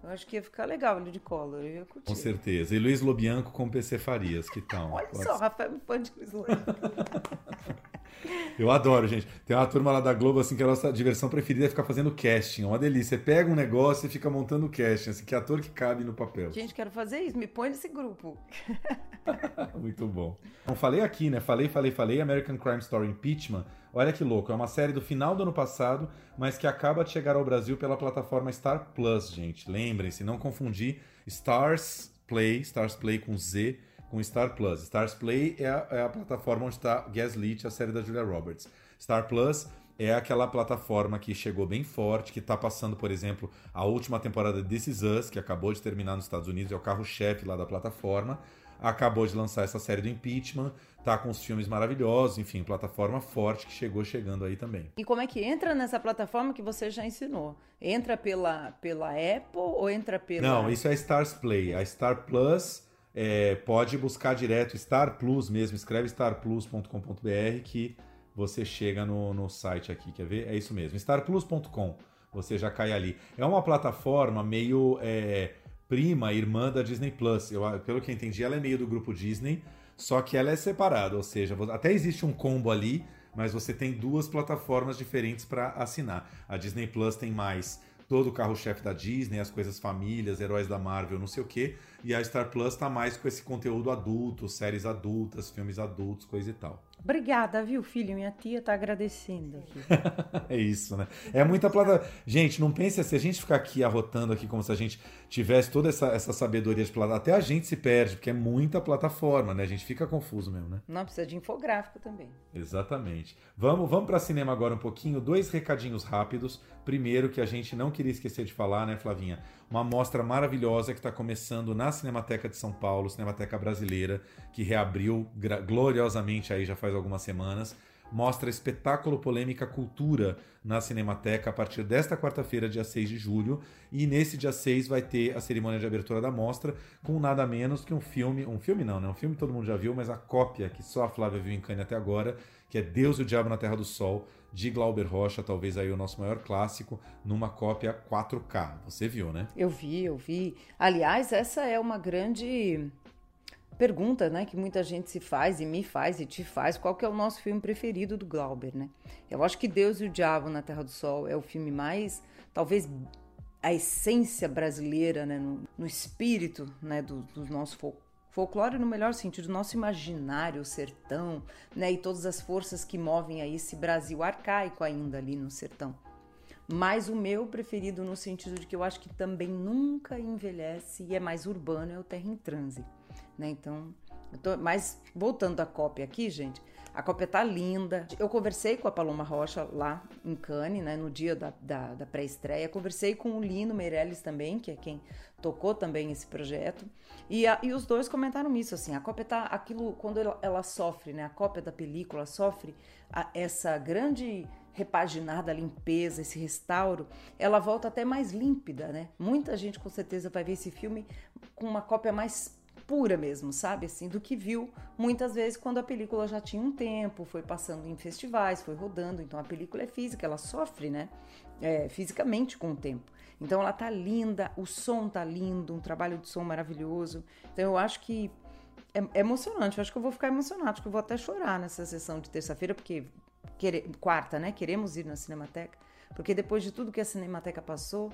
Eu acho que ia ficar legal ele de Collor, eu ia curtir. Com certeza. E Luiz Lobianco com PC Farias, que tal? Olha Pode só. Rafael é fã de Luiz Lobianco. Eu adoro, gente. Tem uma turma lá da Globo, assim, que a nossa diversão preferida é ficar fazendo casting. É uma delícia. Você pega um negócio e fica montando casting, assim, que ator que cabe no papel. Gente, quero fazer isso. Me põe nesse grupo. Muito bom. Então, falei aqui, né? Falei, falei, falei. American Crime Story Impeachment. Olha que louco. É uma série do final do ano passado, mas que acaba de chegar ao Brasil pela plataforma Star Plus, gente. Lembrem-se, não confundir Stars Play, Stars Play com Z com Star Plus. Stars Play é a, é a plataforma onde está Gaslit, a série da Julia Roberts. Star Plus é aquela plataforma que chegou bem forte, que está passando, por exemplo, a última temporada de This Is Us, que acabou de terminar nos Estados Unidos, é o carro-chefe lá da plataforma. Acabou de lançar essa série do impeachment, tá com os filmes maravilhosos, enfim, plataforma forte que chegou chegando aí também. E como é que entra nessa plataforma que você já ensinou? Entra pela, pela Apple ou entra pela. Não, isso é Stars Play. A Star Plus é, pode buscar direto Star Plus mesmo, escreve starplus.com.br que você chega no, no site aqui, quer ver? É isso mesmo, starplus.com, você já cai ali. É uma plataforma meio é, prima, irmã da Disney Plus. Eu, pelo que eu entendi, ela é meio do grupo Disney, só que ela é separada, ou seja, até existe um combo ali, mas você tem duas plataformas diferentes para assinar. A Disney Plus tem mais todo o carro-chefe da Disney, as coisas famílias, heróis da Marvel, não sei o quê. E a Star Plus tá mais com esse conteúdo adulto, séries adultas, filmes adultos, coisa e tal. Obrigada, viu, filho? Minha tia tá agradecendo aqui. é isso, né? É muita plata. Gente, não pense se a gente ficar aqui arrotando aqui como se a gente tivesse toda essa, essa sabedoria de plataforma. Até a gente se perde, porque é muita plataforma, né? A gente fica confuso mesmo, né? Não, precisa de infográfico também. Exatamente. Vamos, vamos para cinema agora um pouquinho. Dois recadinhos rápidos. Primeiro, que a gente não queria esquecer de falar, né, Flavinha? Uma mostra maravilhosa que está começando na Cinemateca de São Paulo, Cinemateca Brasileira, que reabriu gloriosamente aí já faz algumas semanas. Mostra espetáculo polêmica cultura na Cinemateca a partir desta quarta-feira, dia 6 de julho. E nesse dia 6 vai ter a cerimônia de abertura da mostra com nada menos que um filme. Um filme não, né? Um filme todo mundo já viu, mas a cópia que só a Flávia viu em Cannes até agora, que é Deus e o Diabo na Terra do Sol, de Glauber Rocha, talvez aí o nosso maior clássico, numa cópia 4K. Você viu, né? Eu vi, eu vi. Aliás, essa é uma grande pergunta, né, que muita gente se faz e me faz e te faz, qual que é o nosso filme preferido do Glauber, né? Eu acho que Deus e o Diabo na Terra do Sol é o filme mais, talvez a essência brasileira, né, no, no espírito, né, do, do nosso folclore Folclore no melhor sentido, nosso imaginário, o sertão, né? E todas as forças que movem aí esse Brasil arcaico ainda ali no sertão. Mas o meu preferido no sentido de que eu acho que também nunca envelhece e é mais urbano é o Terra em Transe, né? Então, tô, mas voltando à cópia aqui, gente, a cópia tá linda. Eu conversei com a Paloma Rocha lá em Cannes, né, no dia da, da, da pré-estreia. Conversei com o Lino Meirelles também, que é quem tocou também esse projeto. E, a, e os dois comentaram isso, assim, a cópia tá aquilo, quando ela, ela sofre, né, a cópia da película sofre a, essa grande repaginada, limpeza, esse restauro, ela volta até mais límpida, né? Muita gente com certeza vai ver esse filme com uma cópia mais pura mesmo, sabe? Assim, do que viu muitas vezes quando a película já tinha um tempo, foi passando em festivais, foi rodando. Então a película é física, ela sofre, né? É, fisicamente com o tempo. Então ela tá linda, o som tá lindo, um trabalho de som maravilhoso. Então eu acho que é, é emocionante, eu acho que eu vou ficar emocionado, acho que eu vou até chorar nessa sessão de terça-feira, porque quarta, né? Queremos ir na Cinemateca, porque depois de tudo que a Cinemateca passou,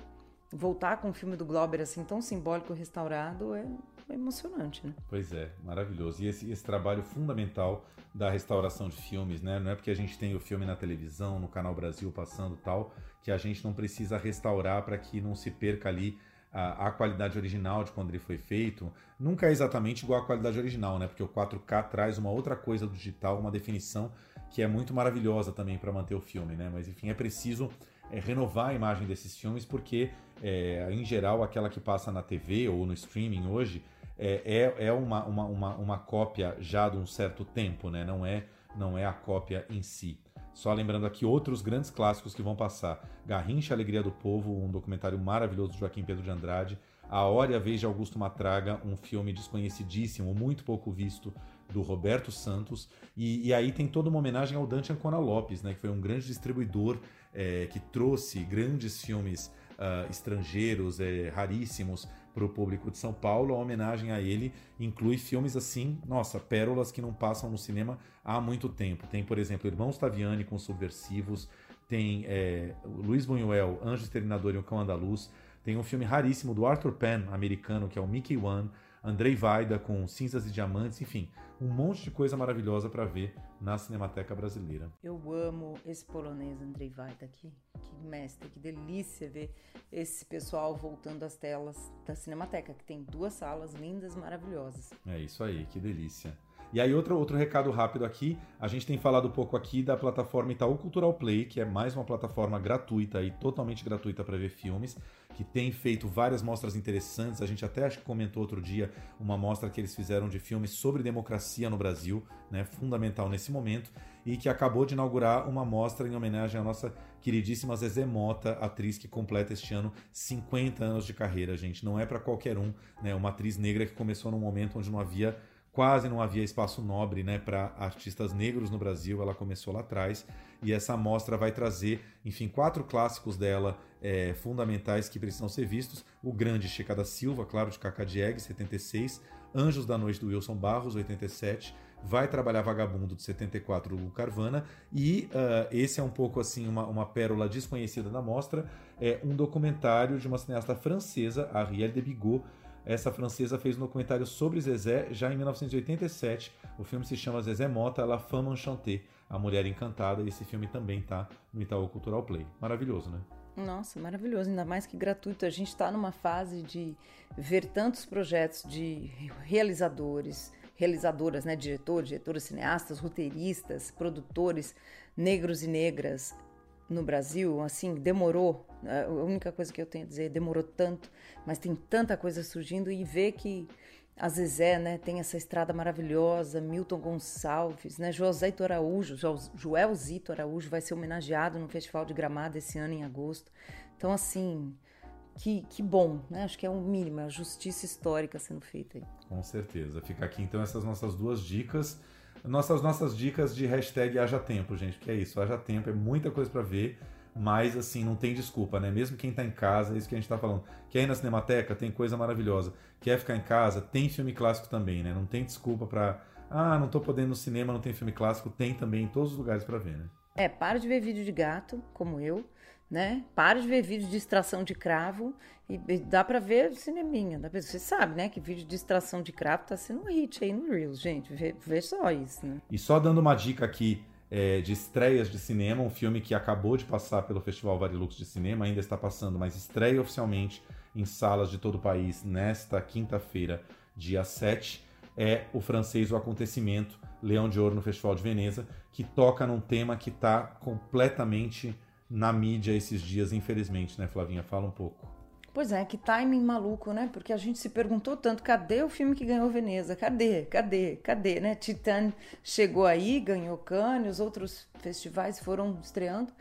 voltar com o filme do Glauber assim tão simbólico restaurado é, é emocionante, né? Pois é, maravilhoso. E esse, esse, trabalho fundamental da restauração de filmes, né? Não é porque a gente tem o filme na televisão, no Canal Brasil passando tal, que a gente não precisa restaurar para que não se perca ali a, a, qualidade original de quando ele foi feito. Nunca é exatamente igual à qualidade original, né? Porque o 4K traz uma outra coisa do digital, uma definição que é muito maravilhosa também para manter o filme, né? Mas enfim, é preciso é, renovar a imagem desses filmes porque, é, em geral, aquela que passa na TV ou no streaming hoje é, é, é uma, uma, uma, uma cópia já de um certo tempo, né? Não é, não é a cópia em si. Só lembrando aqui outros grandes clássicos que vão passar: Garrincha, Alegria do Povo, um documentário maravilhoso do Joaquim Pedro de Andrade. A Hora e a Vez de Augusto Matraga, um filme desconhecidíssimo, muito pouco visto, do Roberto Santos. E, e, aí tem toda uma homenagem ao Dante Ancona Lopes, né, que foi um grande distribuidor é, que trouxe grandes filmes uh, estrangeiros, é, raríssimos, para o público de São Paulo. A homenagem a ele inclui filmes assim, nossa, pérolas que não passam no cinema há muito tempo. Tem, por exemplo, Irmãos Taviani com Subversivos, tem é, Luiz Buñuel, Anjo Exterminador e o Cão Andaluz, tem um filme raríssimo do Arthur Penn, americano, que é o Mickey One, Andrei Vaida com Cinzas e Diamantes, enfim, um monte de coisa maravilhosa para ver na Cinemateca Brasileira. Eu amo esse polonês Andrei Vaida aqui, que mestre, que delícia ver esse pessoal voltando às telas da Cinemateca, que tem duas salas lindas, maravilhosas. É isso aí, que delícia. E aí, outro, outro recado rápido aqui: a gente tem falado um pouco aqui da plataforma Itaú Cultural Play, que é mais uma plataforma gratuita e totalmente gratuita para ver filmes, que tem feito várias mostras interessantes. A gente até acho que comentou outro dia uma mostra que eles fizeram de filmes sobre democracia no Brasil, né, fundamental nesse momento, e que acabou de inaugurar uma mostra em homenagem à nossa queridíssima Zezé Mota, atriz que completa este ano 50 anos de carreira, gente. Não é para qualquer um, né? Uma atriz negra que começou num momento onde não havia quase não havia espaço nobre né, para artistas negros no Brasil, ela começou lá atrás, e essa mostra vai trazer, enfim, quatro clássicos dela é, fundamentais que precisam ser vistos: o grande Chica da Silva, claro, de Cacá Diegue, 76, Anjos da Noite do Wilson Barros, 87, Vai Trabalhar Vagabundo, de 74, do Carvana, e uh, esse é um pouco assim uma, uma pérola desconhecida da mostra, é um documentário de uma cineasta francesa, Arielle de Bigot, essa francesa fez um documentário sobre Zezé já em 1987. O filme se chama Zezé Mota, La Femme Enchantée, A Mulher Encantada, e esse filme também tá no Itaú Cultural Play. Maravilhoso, né? Nossa, maravilhoso, ainda mais que gratuito. A gente está numa fase de ver tantos projetos de realizadores, realizadoras, né, diretores, diretoras, cineastas, roteiristas, produtores negros e negras no Brasil, assim, demorou. A única coisa que eu tenho a dizer, demorou tanto, mas tem tanta coisa surgindo e ver que a Zezé, né, tem essa estrada maravilhosa, Milton Gonçalves, né, José Araújo, Joel Zito Araújo vai ser homenageado no Festival de Gramado esse ano em agosto. Então, assim, que, que bom, né? Acho que é um mínimo, é a justiça histórica sendo feita aí. Com certeza. Fica aqui então essas nossas duas dicas nossas nossas dicas de hashtag haja tempo, gente, que é isso, haja tempo, é muita coisa para ver, mas assim, não tem desculpa, né? Mesmo quem tá em casa, é isso que a gente tá falando. Quer ir na Cinemateca? Tem coisa maravilhosa. Quer ficar em casa? Tem filme clássico também, né? Não tem desculpa pra. Ah, não tô podendo ir no cinema, não tem filme clássico. Tem também em todos os lugares para ver, né? É, para de ver vídeo de gato, como eu né? Para de ver vídeo de extração de cravo e, dá para ver cineminha. Dá pra, você sabe, né? Que vídeo de extração de cravo tá sendo um hit aí no Reels, gente. Vê, vê só isso, né? E só dando uma dica aqui é, de estreias de cinema, um filme que acabou de passar pelo Festival Varilux de Cinema, ainda está passando, mas estreia oficialmente em salas de todo o país nesta quinta-feira, dia 7, é o francês O Acontecimento, Leão de Ouro no Festival de Veneza, que toca num tema que está completamente na mídia esses dias, infelizmente, né, Flavinha? Fala um pouco. Pois é, que timing maluco, né? Porque a gente se perguntou tanto, cadê o filme que ganhou Veneza? Cadê? Cadê? Cadê, né? Titan chegou aí, ganhou Cannes, os outros festivais foram estreando.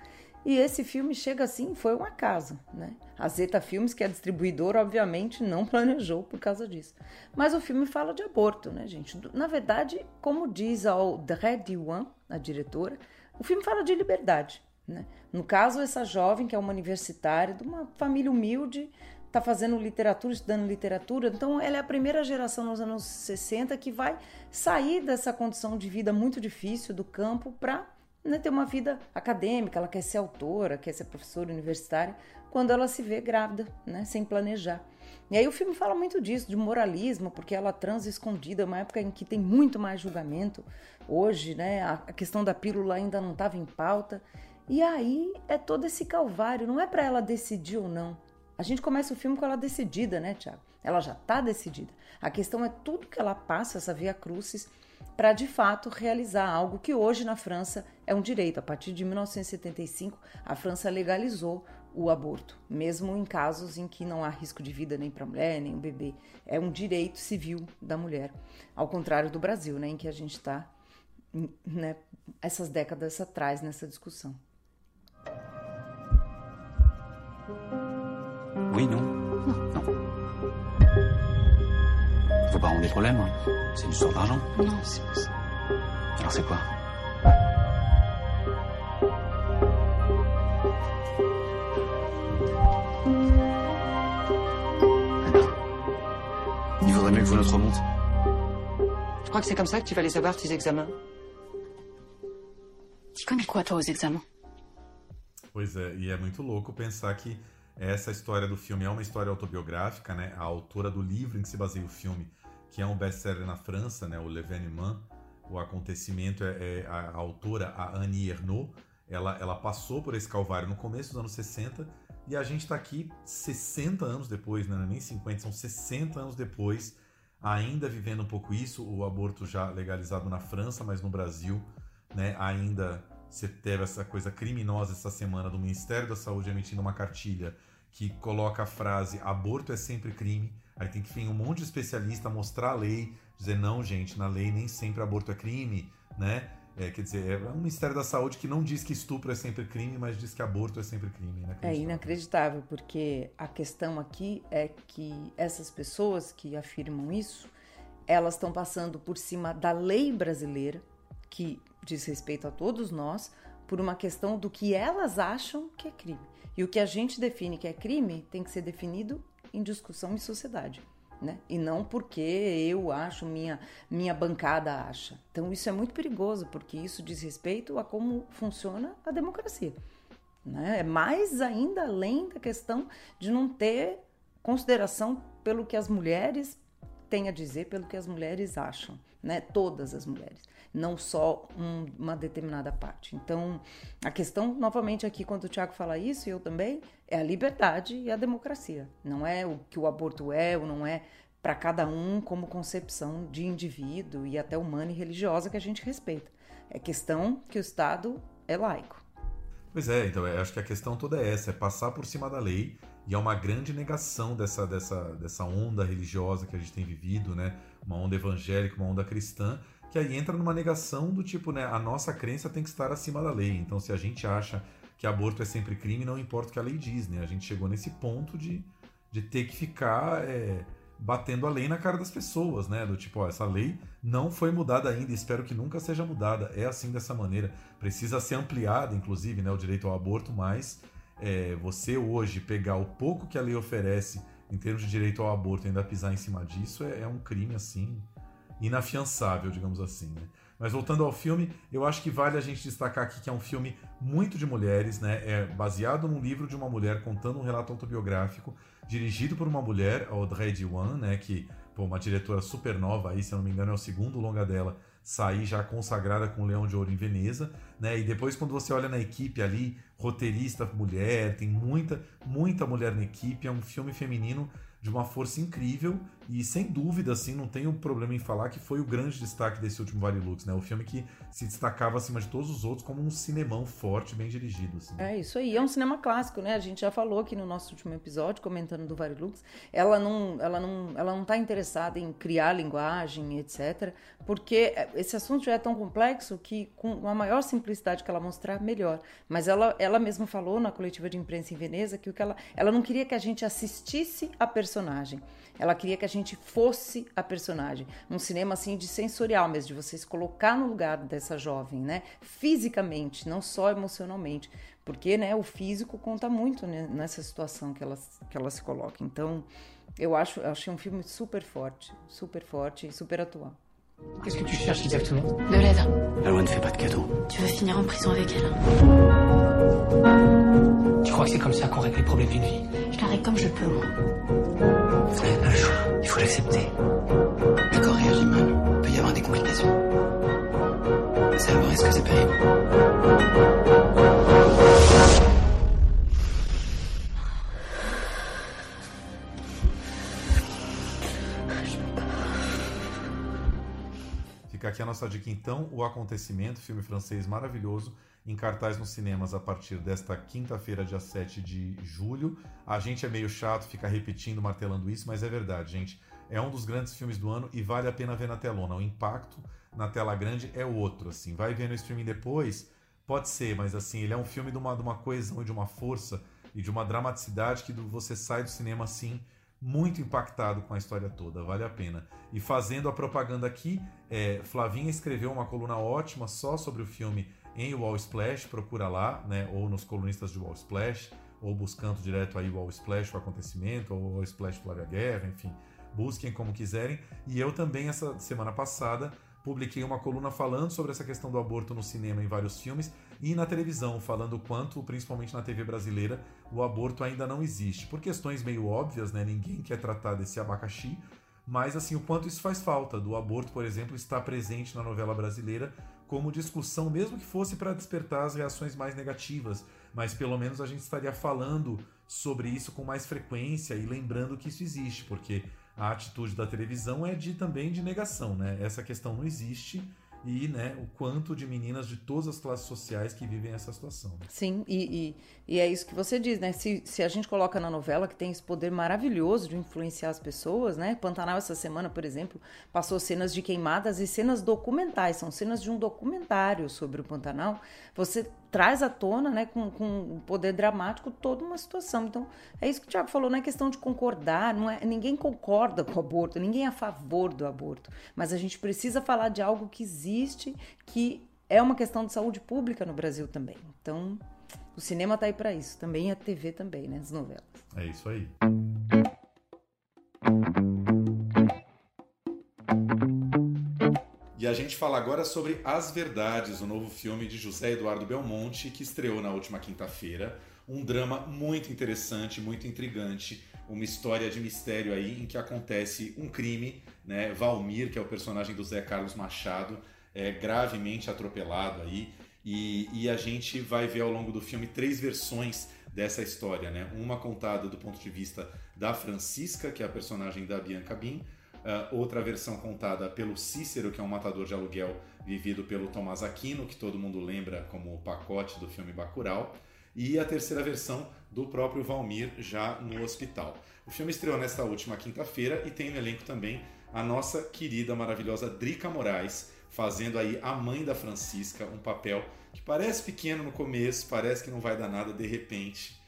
E esse filme chega assim, foi um acaso, né? A Zeta Filmes, que é distribuidora, obviamente não planejou por causa disso. Mas o filme fala de aborto, né, gente? Na verdade, como diz a Audrey Diwan, a diretora, o filme fala de liberdade, né? No caso, essa jovem, que é uma universitária de uma família humilde, está fazendo literatura, estudando literatura. Então, ela é a primeira geração nos anos 60 que vai sair dessa condição de vida muito difícil do campo para né, ter uma vida acadêmica. Ela quer ser autora, quer ser professora universitária, quando ela se vê grávida, né, sem planejar. E aí o filme fala muito disso, de moralismo, porque ela transa escondida, uma época em que tem muito mais julgamento. Hoje, né, a questão da pílula ainda não estava em pauta. E aí é todo esse calvário, não é para ela decidir ou não. A gente começa o filme com ela decidida, né, Tiago? Ela já está decidida. A questão é tudo que ela passa, essa via crucis, para de fato realizar algo que hoje na França é um direito. A partir de 1975, a França legalizou o aborto, mesmo em casos em que não há risco de vida nem para a mulher, nem o bebê. É um direito civil da mulher, ao contrário do Brasil, né, em que a gente está né, essas décadas atrás nessa discussão. Oui, non Non. Non. Faut pas rendre des problèmes. Hein. C'est une histoire d'argent. Non, c'est pas ça. Alors c'est quoi? Il vaudrait mieux que vous notre remonte. Je crois que c'est comme ça que tu vas les avoir, tes examens. Tu connais quoi, toi, aux examens? Pois é, e é muito louco pensar que essa história do filme é uma história autobiográfica, né? A autora do livro em que se baseia o filme, que é um best-seller na França, né? O L'Événement, o acontecimento é, é, a autora, a Annie Ernaux, ela, ela passou por esse calvário no começo dos anos 60 e a gente está aqui 60 anos depois, né? nem 50, são 60 anos depois, ainda vivendo um pouco isso, o aborto já legalizado na França, mas no Brasil, né? ainda você teve essa coisa criminosa essa semana do Ministério da Saúde emitindo uma cartilha que coloca a frase aborto é sempre crime. Aí tem que vir um monte de especialista mostrar a lei, dizer não, gente, na lei nem sempre aborto é crime, né? É, quer dizer, é um Ministério da Saúde que não diz que estupro é sempre crime, mas diz que aborto é sempre crime. É inacreditável, porque a questão aqui é que essas pessoas que afirmam isso, elas estão passando por cima da lei brasileira, que diz respeito a todos nós, por uma questão do que elas acham que é crime. E o que a gente define que é crime tem que ser definido em discussão em sociedade. Né? E não porque eu acho, minha, minha bancada acha. Então isso é muito perigoso, porque isso diz respeito a como funciona a democracia. Né? É mais ainda além da questão de não ter consideração pelo que as mulheres têm a dizer, pelo que as mulheres acham, né? Todas as mulheres não só um, uma determinada parte. Então, a questão, novamente, aqui, quando o Tiago fala isso, e eu também, é a liberdade e a democracia. Não é o que o aborto é ou não é para cada um como concepção de indivíduo e até humana e religiosa que a gente respeita. É questão que o Estado é laico. Pois é, então acho que a questão toda é essa, é passar por cima da lei e é uma grande negação dessa, dessa, dessa onda religiosa que a gente tem vivido, né? Uma onda evangélica, uma onda cristã, que aí entra numa negação do tipo, né, a nossa crença tem que estar acima da lei. Então, se a gente acha que aborto é sempre crime, não importa o que a lei diz, né? A gente chegou nesse ponto de, de ter que ficar é, batendo a lei na cara das pessoas, né? Do tipo, ó, essa lei não foi mudada ainda, espero que nunca seja mudada. É assim dessa maneira. Precisa ser ampliada, inclusive, né, o direito ao aborto, mas é, você hoje pegar o pouco que a lei oferece em termos de direito ao aborto e ainda pisar em cima disso é, é um crime assim inafiançável, digamos assim. Né? Mas voltando ao filme, eu acho que vale a gente destacar aqui que é um filme muito de mulheres, né? É baseado num livro de uma mulher contando um relato autobiográfico, dirigido por uma mulher, Audrey Diwan, né? Que, pô, uma diretora super nova aí, se eu não me engano, é o segundo longa dela, sair já consagrada com o Leão de Ouro em Veneza, né? E depois quando você olha na equipe ali, roteirista mulher, tem muita, muita mulher na equipe, é um filme feminino de uma força incrível e sem dúvida, assim, não tenho problema em falar que foi o grande destaque desse último Vale Lux, né? O filme que se destacava acima de todos os outros como um cinemão forte, bem dirigido. Assim. É isso aí, é um cinema clássico, né? A gente já falou aqui no nosso último episódio, comentando do Vale Lux, ela não, ela não, ela não está interessada em criar linguagem, etc. Porque esse assunto já é tão complexo que com a maior simplicidade que ela mostrar, melhor. Mas ela, ela mesma falou na coletiva de imprensa em Veneza que o que ela, ela não queria que a gente assistisse a personagem. Ela queria que a gente fosse a personagem. Um cinema assim de sensorial mesmo, de você se colocar no lugar dessa jovem, né? Fisicamente, não só emocionalmente. Porque né, o físico conta muito né, nessa situação que ela, que ela se coloca. Então, eu acho, eu achei um filme super forte, super forte e super atual. Qu'est-ce que tu cherches exactement De l'aide. La loi ne fait pas de cadeaux. Tu veux finir en prison avec elle Tu crois que c'est comme ça qu'on règle les problèmes d'une vie Je la règle comme je peux, moi. Vous n'avez pas le choix. Il faut l'accepter. Le corps réagit mal. Il peut y avoir des complications. C'est un risque, c'est payé. Fica aqui a nossa dica então, O Acontecimento, filme francês maravilhoso, em cartaz nos cinemas a partir desta quinta-feira, dia 7 de julho. A gente é meio chato, fica repetindo, martelando isso, mas é verdade, gente. É um dos grandes filmes do ano e vale a pena ver na telona. O impacto na tela grande é outro, assim. Vai ver no streaming depois, pode ser, mas assim, ele é um filme de uma, de uma coesão e de uma força e de uma dramaticidade que você sai do cinema assim muito impactado com a história toda, vale a pena. E fazendo a propaganda aqui, é, Flavinha escreveu uma coluna ótima só sobre o filme em Wall Splash, procura lá, né, ou nos colunistas de Wall Splash, ou buscando direto aí Wall Splash o acontecimento, ou Wall Splash Flávia Guerra, enfim, busquem como quiserem. E eu também, essa semana passada, publiquei uma coluna falando sobre essa questão do aborto no cinema em vários filmes e na televisão, falando quanto, principalmente na TV brasileira, o aborto ainda não existe. Por questões meio óbvias, né? Ninguém quer tratar desse abacaxi, mas assim, o quanto isso faz falta. Do aborto, por exemplo, está presente na novela brasileira como discussão, mesmo que fosse para despertar as reações mais negativas, mas pelo menos a gente estaria falando sobre isso com mais frequência e lembrando que isso existe, porque a atitude da televisão é de também de negação, né? Essa questão não existe e né, o quanto de meninas de todas as classes sociais que vivem essa situação. Sim, e, e, e, é isso que você diz, né? Se, se a gente coloca na novela que tem esse poder maravilhoso de influenciar as pessoas, né? Pantanal essa semana, por exemplo, passou cenas de queimadas e cenas documentais, são cenas de um documentário sobre o Pantanal. Você traz à tona, né, com, com poder dramático, toda uma situação. Então, é isso que o Tiago falou, não é questão de concordar, não é, ninguém concorda com o aborto, ninguém é a favor do aborto, mas a gente precisa falar de algo que existe, que é uma questão de saúde pública no Brasil também. Então, o cinema está aí para isso, também a TV também, né, as novelas. É isso aí. E a gente fala agora sobre As Verdades, o novo filme de José Eduardo Belmonte, que estreou na última quinta-feira. Um drama muito interessante, muito intrigante, uma história de mistério aí em que acontece um crime, né? Valmir, que é o personagem do Zé Carlos Machado, é gravemente atropelado aí. E, e a gente vai ver ao longo do filme três versões dessa história, né? Uma contada do ponto de vista da Francisca, que é a personagem da Bianca Bin, Uh, outra versão contada pelo Cícero, que é um matador de aluguel vivido pelo Tomás Aquino, que todo mundo lembra como o pacote do filme Bacurau, e a terceira versão do próprio Valmir já no hospital. O filme estreou nesta última quinta-feira e tem no elenco também a nossa querida, maravilhosa Drica Moraes, fazendo aí a mãe da Francisca, um papel que parece pequeno no começo, parece que não vai dar nada, de repente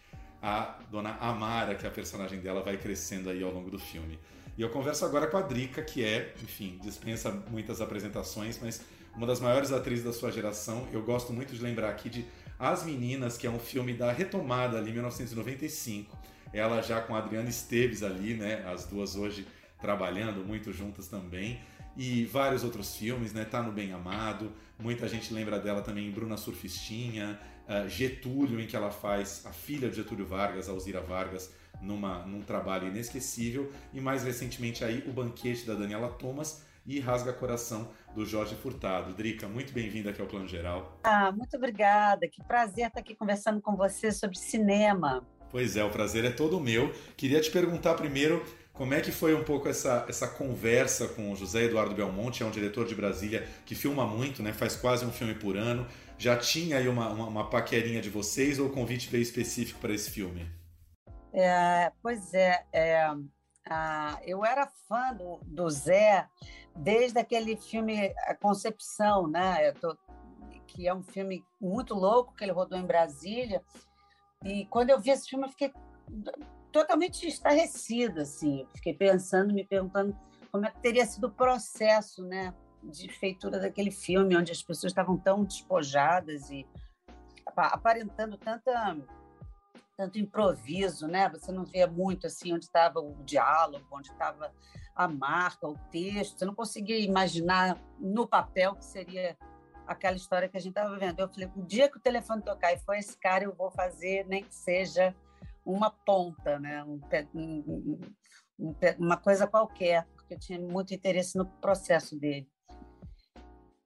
a dona Amara, que é a personagem dela, vai crescendo aí ao longo do filme. E eu converso agora com a Drica, que é, enfim, dispensa muitas apresentações, mas uma das maiores atrizes da sua geração. Eu gosto muito de lembrar aqui de As Meninas, que é um filme da retomada ali, 1995. Ela já com a Adriana Esteves ali, né? As duas hoje trabalhando muito juntas também. E vários outros filmes, né? Tá no Bem Amado. Muita gente lembra dela também em Bruna Surfistinha, uh, Getúlio, em que ela faz a filha de Getúlio Vargas, Alzira Vargas, numa, num trabalho inesquecível, e mais recentemente aí o Banquete da Daniela Thomas e Rasga Coração do Jorge Furtado. Drica, muito bem-vinda aqui ao Plano Geral. Ah, muito obrigada. Que prazer estar aqui conversando com você sobre cinema. Pois é, o prazer é todo meu. Queria te perguntar primeiro Como é que foi um pouco essa, essa conversa com o José Eduardo Belmonte, é um diretor de Brasília que filma muito, né? faz quase um filme por ano. Já tinha aí uma, uma, uma paquerinha de vocês ou o convite veio específico para esse filme? É, pois é, é eu era fã do, do, Zé desde aquele filme A Concepção, né? Tô, que é um filme muito louco que ele rodou em Brasília. E quando eu vi esse filme, eu fiquei totalmente estarrecida, assim. Fiquei pensando, me perguntando como é que teria sido o processo, né, de feitura daquele filme, onde as pessoas estavam tão despojadas e aparentando tanta tanto improviso, né? Você não via muito assim onde estava o diálogo, onde estava a marca, o texto. Você não conseguia imaginar no papel que seria aquela história que a gente estava vendo. Eu falei, o dia que o telefone tocar e for esse cara, eu vou fazer nem que seja uma ponta, né? Um, um, um, uma coisa qualquer, porque eu tinha muito interesse no processo dele.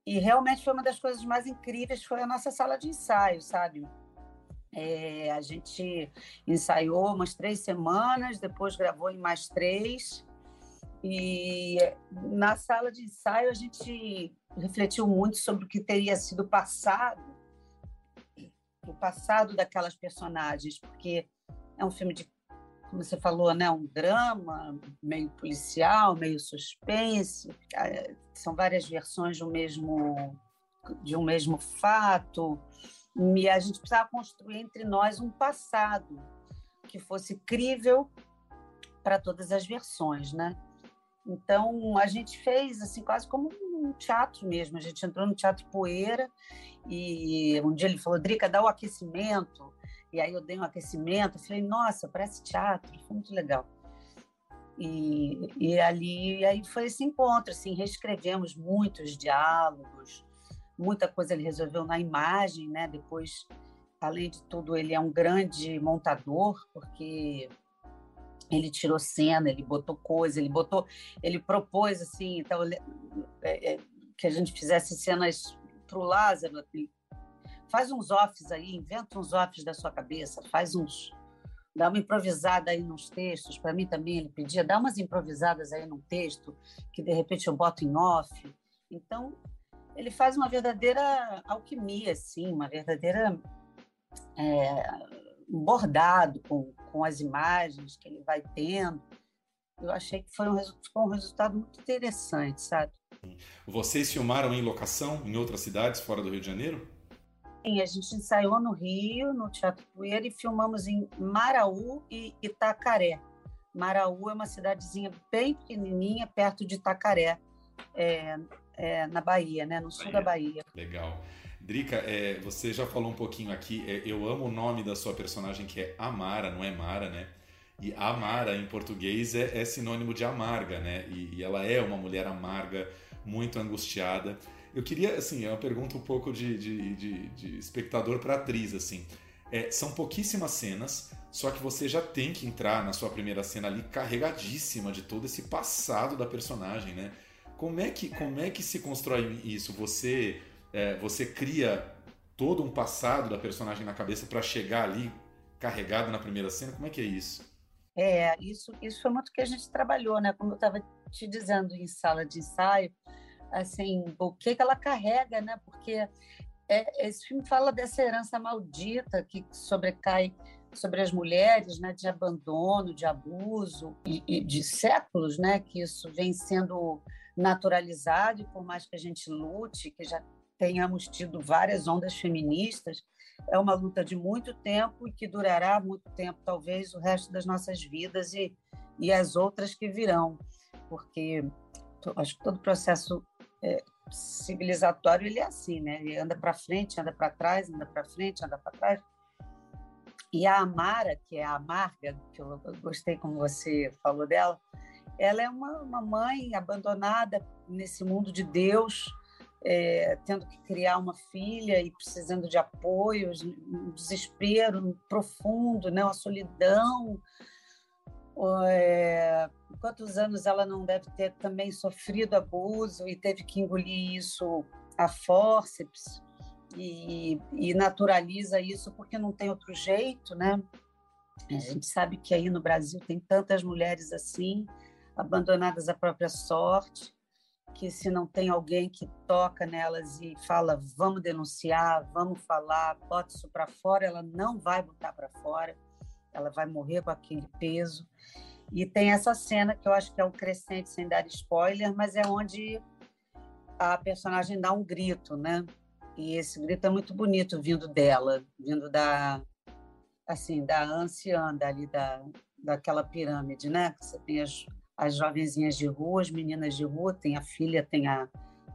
E realmente foi uma das coisas mais incríveis, foi a nossa sala de ensaio, sabe? É, a gente ensaiou umas três semanas, depois gravou em mais três. E na sala de ensaio a gente refletiu muito sobre o que teria sido passado, o passado daquelas personagens, porque é um filme de, como você falou, né, um drama, meio policial, meio suspense. É, são várias versões de um mesmo de um mesmo fato. E a gente precisava construir entre nós um passado que fosse crível para todas as versões, né? Então a gente fez assim quase como um teatro mesmo. A gente entrou no teatro Poeira e um dia ele falou: "Drica, dá o aquecimento". E aí eu dei um aquecimento, falei: "Nossa, parece teatro". Foi muito legal. E, e ali aí foi esse encontro, assim, reescrevemos muitos diálogos, muita coisa ele resolveu na imagem, né? Depois, além de tudo, ele é um grande montador, porque ele tirou cena, ele botou coisa, ele botou, ele propôs assim, então é, é, que a gente fizesse cenas para o Lázaro, faz uns offs aí, inventa uns offs da sua cabeça, faz uns, dá uma improvisada aí nos textos. Para mim também ele pedia, dá umas improvisadas aí num texto que de repente eu boto em off. Então ele faz uma verdadeira alquimia, assim, uma verdadeira é, bordado com, com as imagens que ele vai tendo. Eu achei que foi um, foi um resultado muito interessante, sabe? Vocês filmaram em locação em outras cidades fora do Rio de Janeiro? Sim, a gente ensaiou no Rio, no Teatro Poeira, e filmamos em Maraú e Itacaré. Maraú é uma cidadezinha bem pequenininha, perto de Itacaré. É, é, na Bahia, né? no sul Bahia. da Bahia. Legal. Drica, é, você já falou um pouquinho aqui, é, eu amo o nome da sua personagem que é Amara, não é Mara, né? E Amara em português é, é sinônimo de amarga, né? E, e, ela é uma mulher amarga, muito angustiada. Eu queria, assim, é uma pergunta um pouco de, de, de, de espectador para atriz, assim. É, são pouquíssimas cenas, só que você já tem que entrar na sua primeira cena ali carregadíssima de todo esse passado da personagem, né? Como é que, como é que se constrói isso? Você, é, você cria todo um passado da personagem na cabeça para chegar ali carregado na primeira cena? Como é que é isso? É, isso, isso foi muito que a gente trabalhou, né? Como eu estava te dizendo em sala de ensaio, assim, o que, que ela carrega, né? Porque é, esse filme fala dessa herança maldita que sobrecai sobre as mulheres, né, de abandono, de abuso e, e de séculos, né, que isso vem sendo naturalizado, e por mais que a gente lute, que já tenhamos tido várias ondas feministas, é uma luta de muito tempo e que durará muito tempo, talvez o resto das nossas vidas e, e as outras que virão, porque acho que todo processo é, civilizatório ele é assim, né? Ele anda para frente, anda para trás, anda para frente, anda para trás. E a Amara, que é a amarga, que eu gostei como você falou dela, ela é uma, uma mãe abandonada nesse mundo de Deus, é, tendo que criar uma filha e precisando de apoio, um desespero profundo, né, uma solidão. É, quantos anos ela não deve ter também sofrido abuso e teve que engolir isso a fórceps e, e naturaliza isso porque não tem outro jeito, né? A gente sabe que aí no Brasil tem tantas mulheres assim, abandonadas à própria sorte, que se não tem alguém que toca nelas e fala, vamos denunciar, vamos falar, bota isso para fora, ela não vai botar para fora, ela vai morrer com aquele peso. E tem essa cena que eu acho que é um crescente, sem dar spoiler, mas é onde a personagem dá um grito, né? E esse grito é muito bonito vindo dela, vindo da assim da anciã dali da daquela pirâmide, né? Você tem as, as jovenzinhas de rua, as meninas de rua, tem a filha, tem a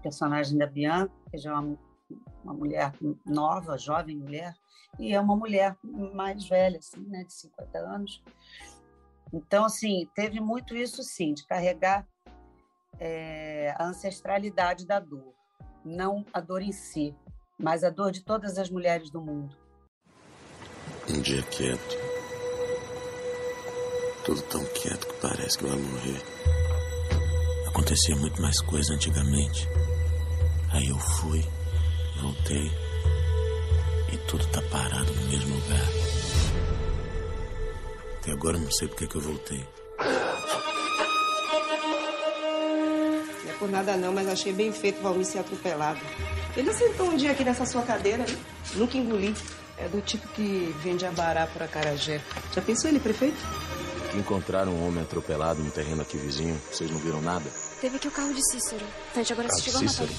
personagem da Bianca, que já é uma, uma mulher nova, jovem mulher, e é uma mulher mais velha, assim, né, de 50 anos. Então, assim, teve muito isso, sim, de carregar é, a ancestralidade da dor, não a dor em si, mas a dor de todas as mulheres do mundo. Um dia quieto, tudo tão quieto que parece que vai morrer. Acontecia muito mais coisa antigamente. Aí eu fui, voltei e tudo tá parado no mesmo lugar. Até agora eu não sei porque que eu voltei. Não é por nada não, mas achei bem feito o Valmir ser atropelado. Ele sentou um dia aqui nessa sua cadeira, né? Nunca engoli. É do tipo que vende a bará por acarajé. Já pensou ele, prefeito? Encontraram um homem atropelado no terreno aqui vizinho. Vocês não viram nada? Teve aqui o carro de Cícero. Tante, agora Carro você chegou a Cícero?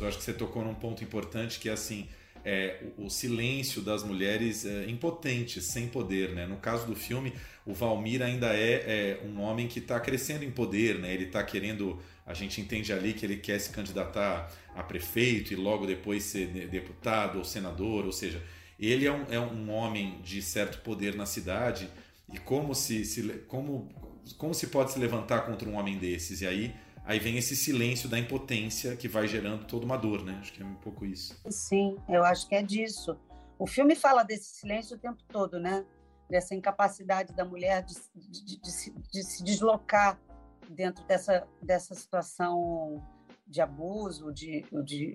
Eu acho que você tocou num ponto importante que é assim. É, o, o silêncio das mulheres é, impotentes, sem poder, né? No caso do filme, o Valmir ainda é, é um homem que está crescendo em poder, né? Ele está querendo, a gente entende ali que ele quer se candidatar a prefeito e logo depois ser de- deputado ou senador, ou seja, ele é um, é um homem de certo poder na cidade e como se, se como, como se pode se levantar contra um homem desses? E aí aí vem esse silêncio da impotência que vai gerando toda uma dor, né? Acho que é um pouco isso. Sim, eu acho que é disso. O filme fala desse silêncio o tempo todo, né? Dessa incapacidade da mulher de, de- de se, de se deslocar dentro dessa, dessa situação de abuso, de, de,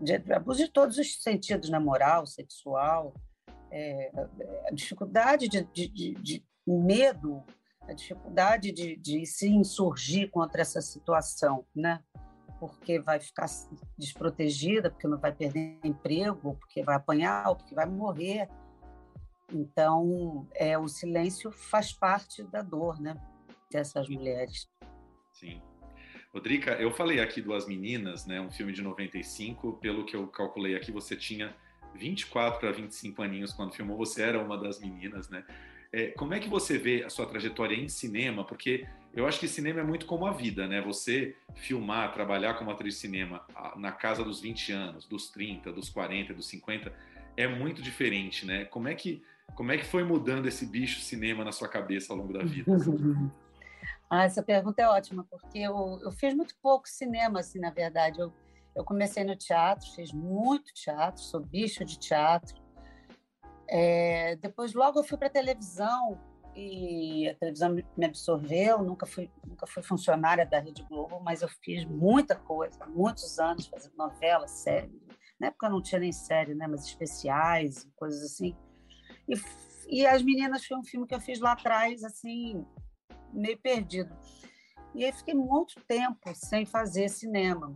de, abuso de todos os sentidos, né? Moral, sexual, é, a dificuldade de, de, de, de medo, a dificuldade de, se insurgir contra essa situação, né? porque vai ficar desprotegida, porque não vai perder emprego, porque vai apanhar, porque vai morrer. Então, é, o silêncio faz parte da dor, né, dessas mulheres. Sim. Rodrica, eu falei aqui do As Meninas, né, um filme de 95, pelo que eu calculei aqui, você tinha 24 para 25 aninhos quando filmou, você era uma das meninas, né? É, como é que você vê a sua trajetória em cinema? Porque eu acho que cinema é muito como a vida, né? Você filmar, trabalhar como atriz de cinema na casa dos 20 anos, dos 30, dos 40, dos 50, é muito diferente, né? Como é que, como é que foi mudando esse bicho cinema na sua cabeça ao longo da vida? Ah, essa pergunta é ótima, porque eu, eu fiz muito pouco cinema, assim, na verdade. Eu, eu comecei no teatro, fiz muito teatro, sou bicho de teatro. É, depois, logo, eu fui para televisão e a televisão me absorveu. Nunca fui, nunca fui funcionária da Rede Globo, mas eu fiz muita coisa, muitos anos, fazendo novela, série. Na época não tinha nem série, né? mas especiais, coisas assim. E, e As Meninas foi um filme que eu fiz lá atrás, assim, meio perdido. E aí fiquei muito tempo sem fazer cinema,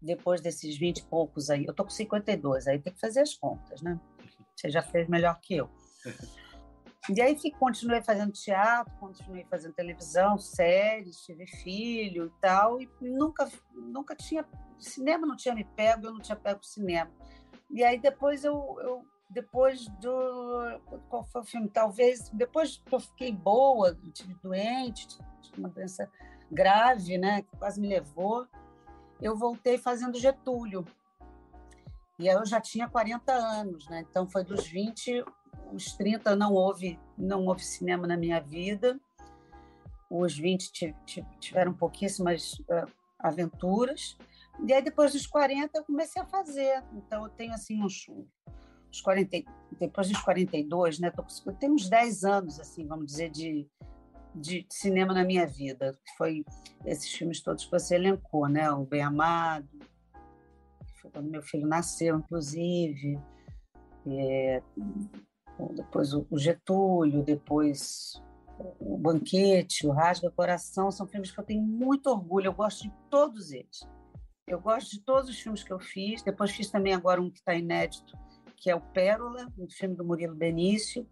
depois desses 20 e poucos aí. Eu tô com 52, aí tem que fazer as contas, né? Você já fez melhor que eu. E aí continuei fazendo teatro, continuei fazendo televisão, séries, tive filho e tal, e nunca, nunca tinha. Cinema não tinha me pego, eu não tinha pego cinema. E aí depois eu, eu depois do. Qual foi o filme? Talvez depois que eu fiquei boa, tive doente, tive uma doença grave, né, que quase me levou, eu voltei fazendo Getúlio. E eu já tinha 40 anos, né? Então foi dos 20, os 30 não houve, não houve cinema na minha vida. Os 20 ti- ti- tiveram pouquíssimas ah, aventuras. E aí depois dos 40 eu comecei a fazer. Então eu tenho assim uns, uns 40, e- depois dos 42, né? Tô, eu tenho uns 10 anos assim, vamos dizer, de de cinema na minha vida, foi esses filmes todos que você elencou, né? O Bem Amado, que foi quando meu filho nasceu, inclusive. É, depois o Getúlio, depois o Banquete, o Rasga Coração, são filmes que eu tenho muito orgulho, eu gosto de todos eles. Eu gosto de todos os filmes que eu fiz, depois fiz também agora um que está inédito, que é o Pérola, um filme do Murilo Benício,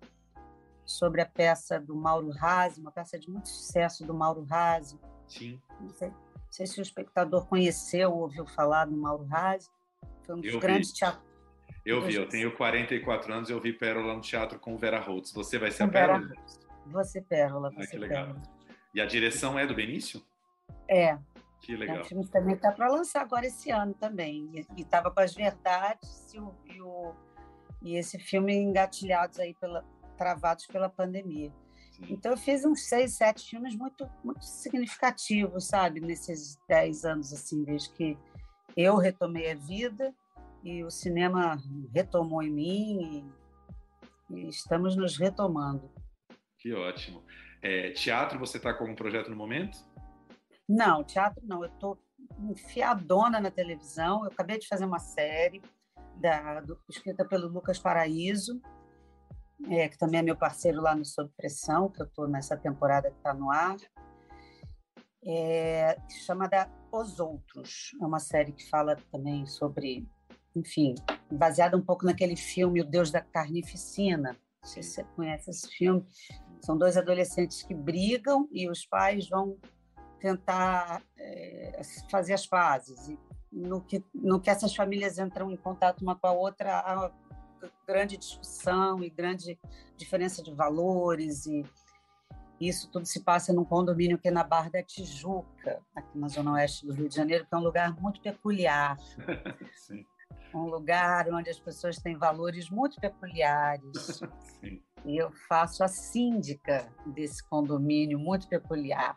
sobre a peça do Mauro Razzi, uma peça de muito sucesso do Mauro Razzi. Sim. Não sei, não sei se o espectador conheceu ou ouviu falar do Mauro Razzi. Foi um dos Eu grandes teatros. Eu vi, eu tenho 44 anos, eu vi Pérola no teatro com Vera Holtz. Você vai ser a Vera Pérola? Você Pérola, Ah, você que legal. Pérola. E a direção é do Benício? É, Que é legal. um filme que também está para lançar agora esse ano também. E estava com as verdades e, o, e, o- e esse filme engatilhados aí pela travados pela pandemia. Então eu fiz uns seis, sete filmes muito muito significativos, sabe, nesses dez anos assim, desde que eu retomei a vida e o cinema retomou em mim e, e estamos nos retomando. Que ótimo. É, teatro, você está com algum projeto no momento? Não, teatro não. Eu estou enfiadona na televisão. Eu acabei de fazer uma série da, do- escrita pelo Lucas Paraíso, é, que também é meu parceiro lá no Sob Pressão, que eu estou nessa temporada que está no ar. É, chamada Os Outros. É uma série que fala também sobre, enfim, baseada um pouco naquele filme O Deus da Carnificina. Não sei se você conhece esse filme. São dois adolescentes que brigam e os pais vão tentar é, fazer as pazes. E no que, no que essas famílias entram em contato uma com a outra, há grande discussão e grande diferença de valores. E isso tudo se passa num condomínio que é na Barra da Tijuca, aqui na zona oeste do Rio de Janeiro, que é um lugar muito peculiar. Sim. Um lugar onde as pessoas têm valores muito peculiares. Sim. E eu faço a síndica desse condomínio muito peculiar.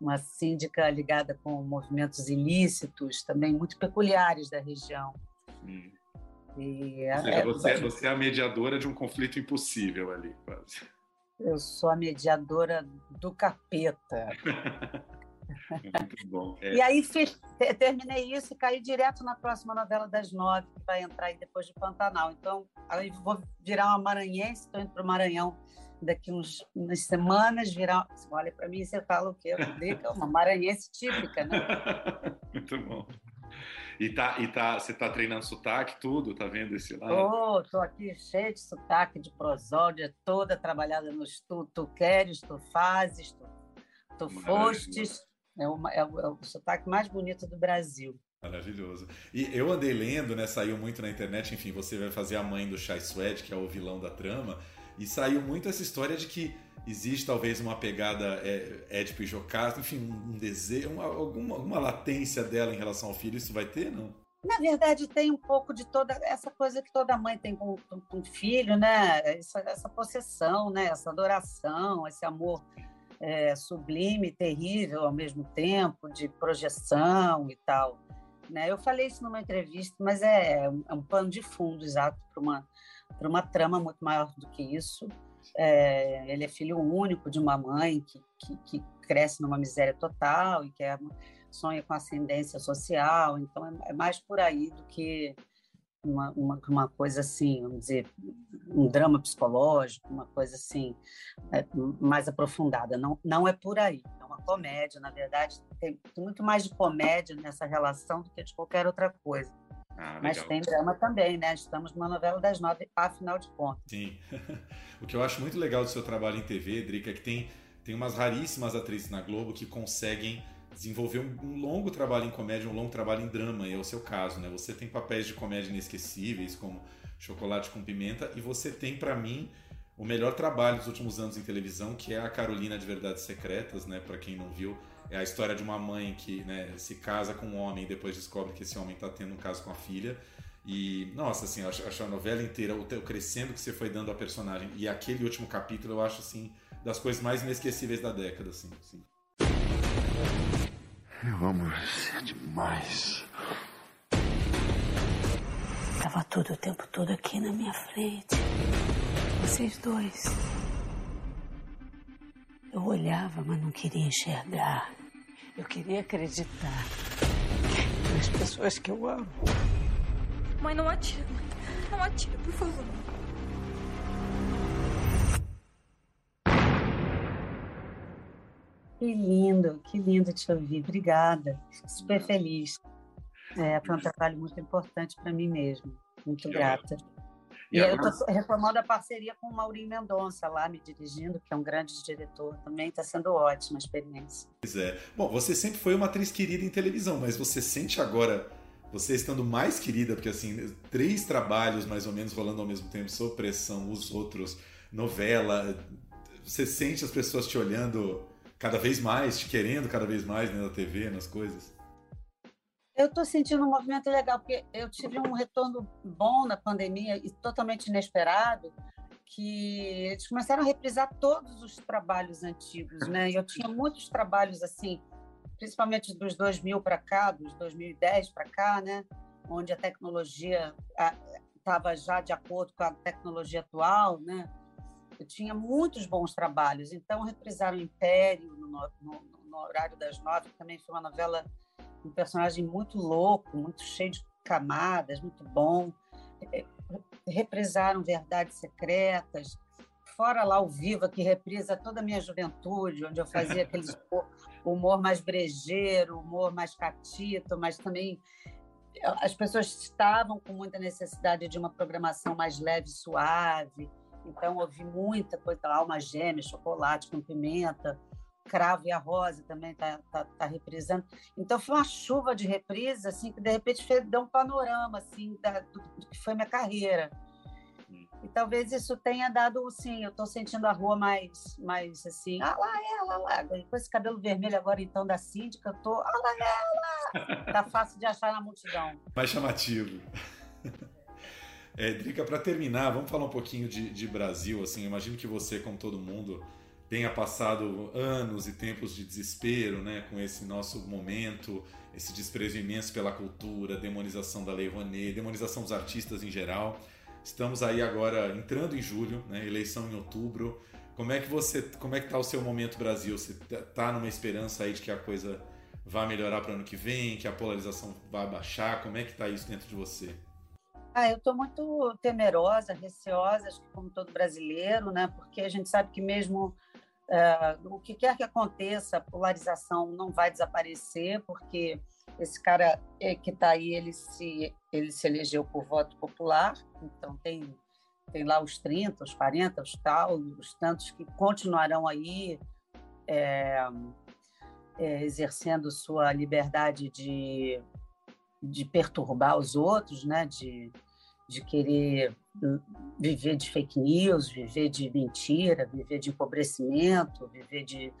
Uma síndica ligada com movimentos ilícitos, também muito peculiares da região. Hum. E Ou seja, é- você, você é a mediadora de um conflito impossível ali, quase. eu sou a mediadora do capeta. Muito bom. É, E aí fiz- terminei isso e caí direto na próxima novela das nove, que vai entrar aí depois de Pantanal. Então, aí vou virar uma maranhense, estou indo para o Maranhão daqui uns, umas semanas, virar. Você olha para mim e você fala o quê? Dica, uma maranhense típica, né? Muito bom. E, tá, e tá, você tá treinando sotaque, tudo? Tá vendo esse lado? Tô, tô aqui cheio de sotaque, de prosódia, toda trabalhada nos tu, tu queres, tu fazes, tu, tu fostes. É, uma, é, o, é o sotaque mais bonito do Brasil. Maravilhoso. E eu andei lendo, né? Saiu muito na internet, enfim, você vai fazer a mãe do Chai Suede, que é o vilão da trama, e saiu muito essa história de que existe talvez uma pegada é, Édipo e Jocasta, enfim, um, um desejo, uma, alguma, alguma latência dela em relação ao filho, isso vai ter, não? Na verdade, tem um pouco de toda essa coisa que toda mãe tem com, o filho, né? Essa, essa possessão, né? Essa adoração, esse amor é, sublime, terrível ao mesmo tempo, de projeção e tal. Né? Eu falei isso numa entrevista, mas é, um- é um pano de fundo, exato, para uma, para uma trama muito maior do que isso. É, ele é filho único de uma mãe que, que, que cresce numa miséria total e que é, sonha com ascendência social, então é, é mais por aí do que uma, uma, uma coisa assim, vamos dizer, um drama psicológico, uma coisa assim, é, mais aprofundada. Não, não é por aí, é uma comédia, na verdade, tem, muito mais de comédia nessa relação do que de qualquer outra coisa. Ah, Mas tem drama também, né? Estamos numa novela das nove, afinal de contas. Sim. o que eu acho muito legal do seu trabalho em TV, Drica, é que tem, tem umas raríssimas atrizes na Globo que conseguem desenvolver um, um longo trabalho em comédia, um longo trabalho em drama, e é o seu caso, né? Você tem papéis de comédia inesquecíveis, como Chocolate com Pimenta, e você tem, para mim, o melhor trabalho dos últimos anos em televisão, que é a Carolina de Verdades Secretas, né? Para quem não viu, é a história de uma mãe que né, se casa com um homem e depois descobre que esse homem está tendo um caso com a filha. E, nossa, assim, eu acho, acho a novela inteira, o, crescendo que você foi dando à personagem e aquele último capítulo, eu acho, assim, das coisas mais inesquecíveis da década, assim. assim. Eu amo você demais. Tava tudo o tempo todo aqui na minha frente. Vocês dois. Eu olhava, mas não queria enxergar. Eu queria acreditar nas pessoas que eu amo. Mãe, não atira, mãe. Não atira, por favor. Que lindo, que lindo te ouvir. Obrigada. Fico super feliz. É, foi um trabalho muito importante para mim mesmo. Muito grata. E, e eu estou retomando a parceria com o Maurinho Mendonça lá me dirigindo, que é um grande diretor também. Está sendo ótima a experiência. Pois é. Bom, você sempre foi uma atriz querida em televisão, mas você sente agora você estando mais querida, porque assim, três trabalhos mais ou menos rolando ao mesmo tempo, sob pressão, os outros, novela, você sente as pessoas te olhando cada vez mais, te querendo cada vez mais né, na TV, nas coisas? Eu estou sentindo um movimento legal, porque eu tive um retorno bom na pandemia e totalmente inesperado, que eles começaram a reprisar todos os trabalhos antigos, né? Eu tinha muitos trabalhos assim, principalmente dos 2000 para cá, dos 2010 para cá, né? Onde a tecnologia estava já de acordo com a tecnologia atual, né? Eu tinha muitos bons trabalhos. Então, reprisaram Império no, no, no horário das nove, que também foi uma novela, um personagem muito louco, muito cheio de camadas, muito bom. É, reprisaram Verdades Secretas, fora lá o Viva, que reprisa toda a minha juventude, onde eu fazia aquele humor mais brejeiro, humor mais catito, mas também as pessoas estavam com muita necessidade de uma programação mais leve, suave. Então, ouvi muita coisa, alma gêmea, chocolate com pimenta, Cravo e a Rosa também está tá, tá reprisando. Então, foi uma chuva de reprises, assim, que de repente fez, deu um panorama, assim, da, do, do, que foi minha carreira. E talvez isso tenha dado, sim, eu estou sentindo a rua mais, mais assim, ah lá ela, lá. Com esse cabelo vermelho agora, então, da síndica, eu tô, ah lá ela. Tá fácil de achar na multidão. Mais chamativo. É, Drica, para terminar, vamos falar um pouquinho de, de Brasil. Assim, imagino que você, como todo mundo, tenha passado anos e tempos de desespero, né, com esse nosso momento, esse desprezo imenso pela cultura, demonização da Lei Rouanet, demonização dos artistas em geral. Estamos aí agora entrando em julho, né, eleição em outubro. Como é que você, como é que tá o seu momento Brasil? Você tá, tá numa esperança aí de que a coisa vá melhorar para o ano que vem, que a polarização vai baixar? Como é que está isso dentro de você? Ah, eu estou muito temerosa, receosa, acho que como todo brasileiro, né? Porque a gente sabe que mesmo uh, o que quer que aconteça, a polarização não vai desaparecer, porque esse cara eh, que está aí, ele se, ele se elegeu por voto popular, então tem, tem lá os 30, os 40, os tal, os tantos que continuarão aí é, é, exercendo sua liberdade de, de perturbar os outros, né? de, de querer viver de fake news, viver de mentira, viver de empobrecimento, viver de,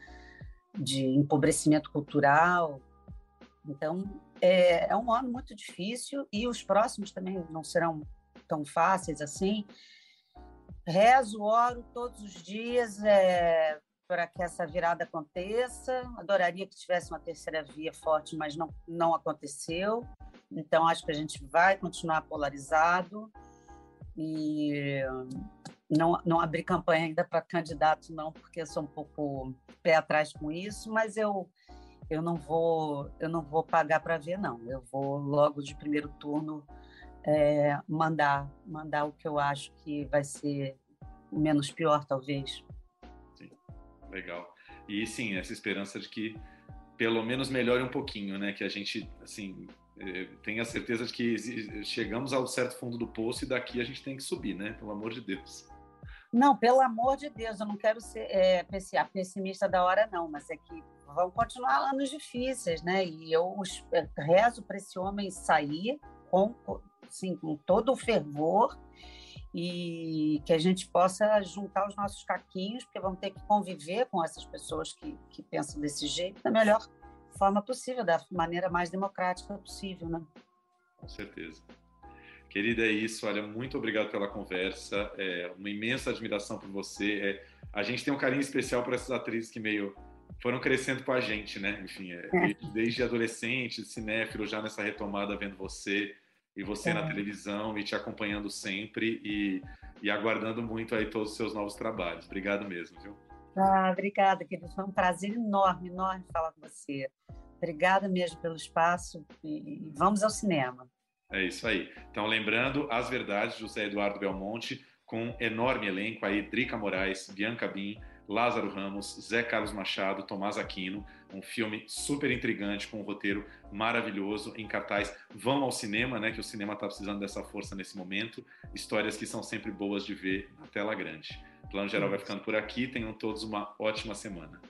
de empobrecimento cultural. Então, é, é um ano muito difícil e os próximos também não serão tão fáceis assim. Rezo, oro todos os dias é, para que essa virada aconteça. Adoraria que tivesse uma terceira via forte, mas não, não aconteceu. Então, acho que a gente vai continuar polarizado e não, não abri campanha ainda para candidato, não, porque eu sou um pouco pé atrás com isso, mas eu, eu não vou eu não vou pagar para ver, não. Eu vou logo de primeiro turno é, mandar mandar o que eu acho que vai ser o menos pior, talvez. Legal. E sim, essa esperança de que pelo menos melhore um pouquinho, né? Que a gente, assim, é, tenha certeza de que chegamos ao certo fundo do poço e daqui a gente tem que subir, né? Pelo amor de Deus. Não, pelo amor de Deus, eu não quero ser é, pessimista da hora, não, mas é que vão continuar anos difíceis, né? E eu é, rezo para esse homem sair com, assim, com todo o fervor e que a gente possa juntar os nossos caquinhos, porque vamos ter que conviver com essas pessoas que, que pensam desse jeito da melhor forma possível, da maneira mais democrática possível, né? Com certeza. Querida, é isso. Olha, muito obrigado pela conversa. É uma imensa admiração por você. É, a gente tem um carinho especial por essas atrizes que meio foram crescendo com a gente, né? Enfim, é, é. desde adolescente, cinéfilo, já nessa retomada, vendo você e você na é. televisão e te acompanhando sempre e, e aguardando muito aí todos os seus novos trabalhos. Obrigado mesmo, viu? Ah, obrigada, querido. Foi um prazer enorme, enorme falar com você. Obrigada mesmo pelo espaço e vamos ao cinema. É isso aí. Então, lembrando, As Verdades, José Eduardo Belmonte, com um enorme elenco aí, Drica Moraes, Bianca Bin, Lázaro Ramos, Zé Carlos Machado, Tomás Aquino. Um filme super intrigante, com um roteiro maravilhoso, em cartaz. Vão ao cinema, né? Que o cinema está precisando dessa força nesse momento. Histórias que são sempre boas de ver na tela grande. O Plano Geral vai ficando por aqui. Tenham todos uma ótima semana.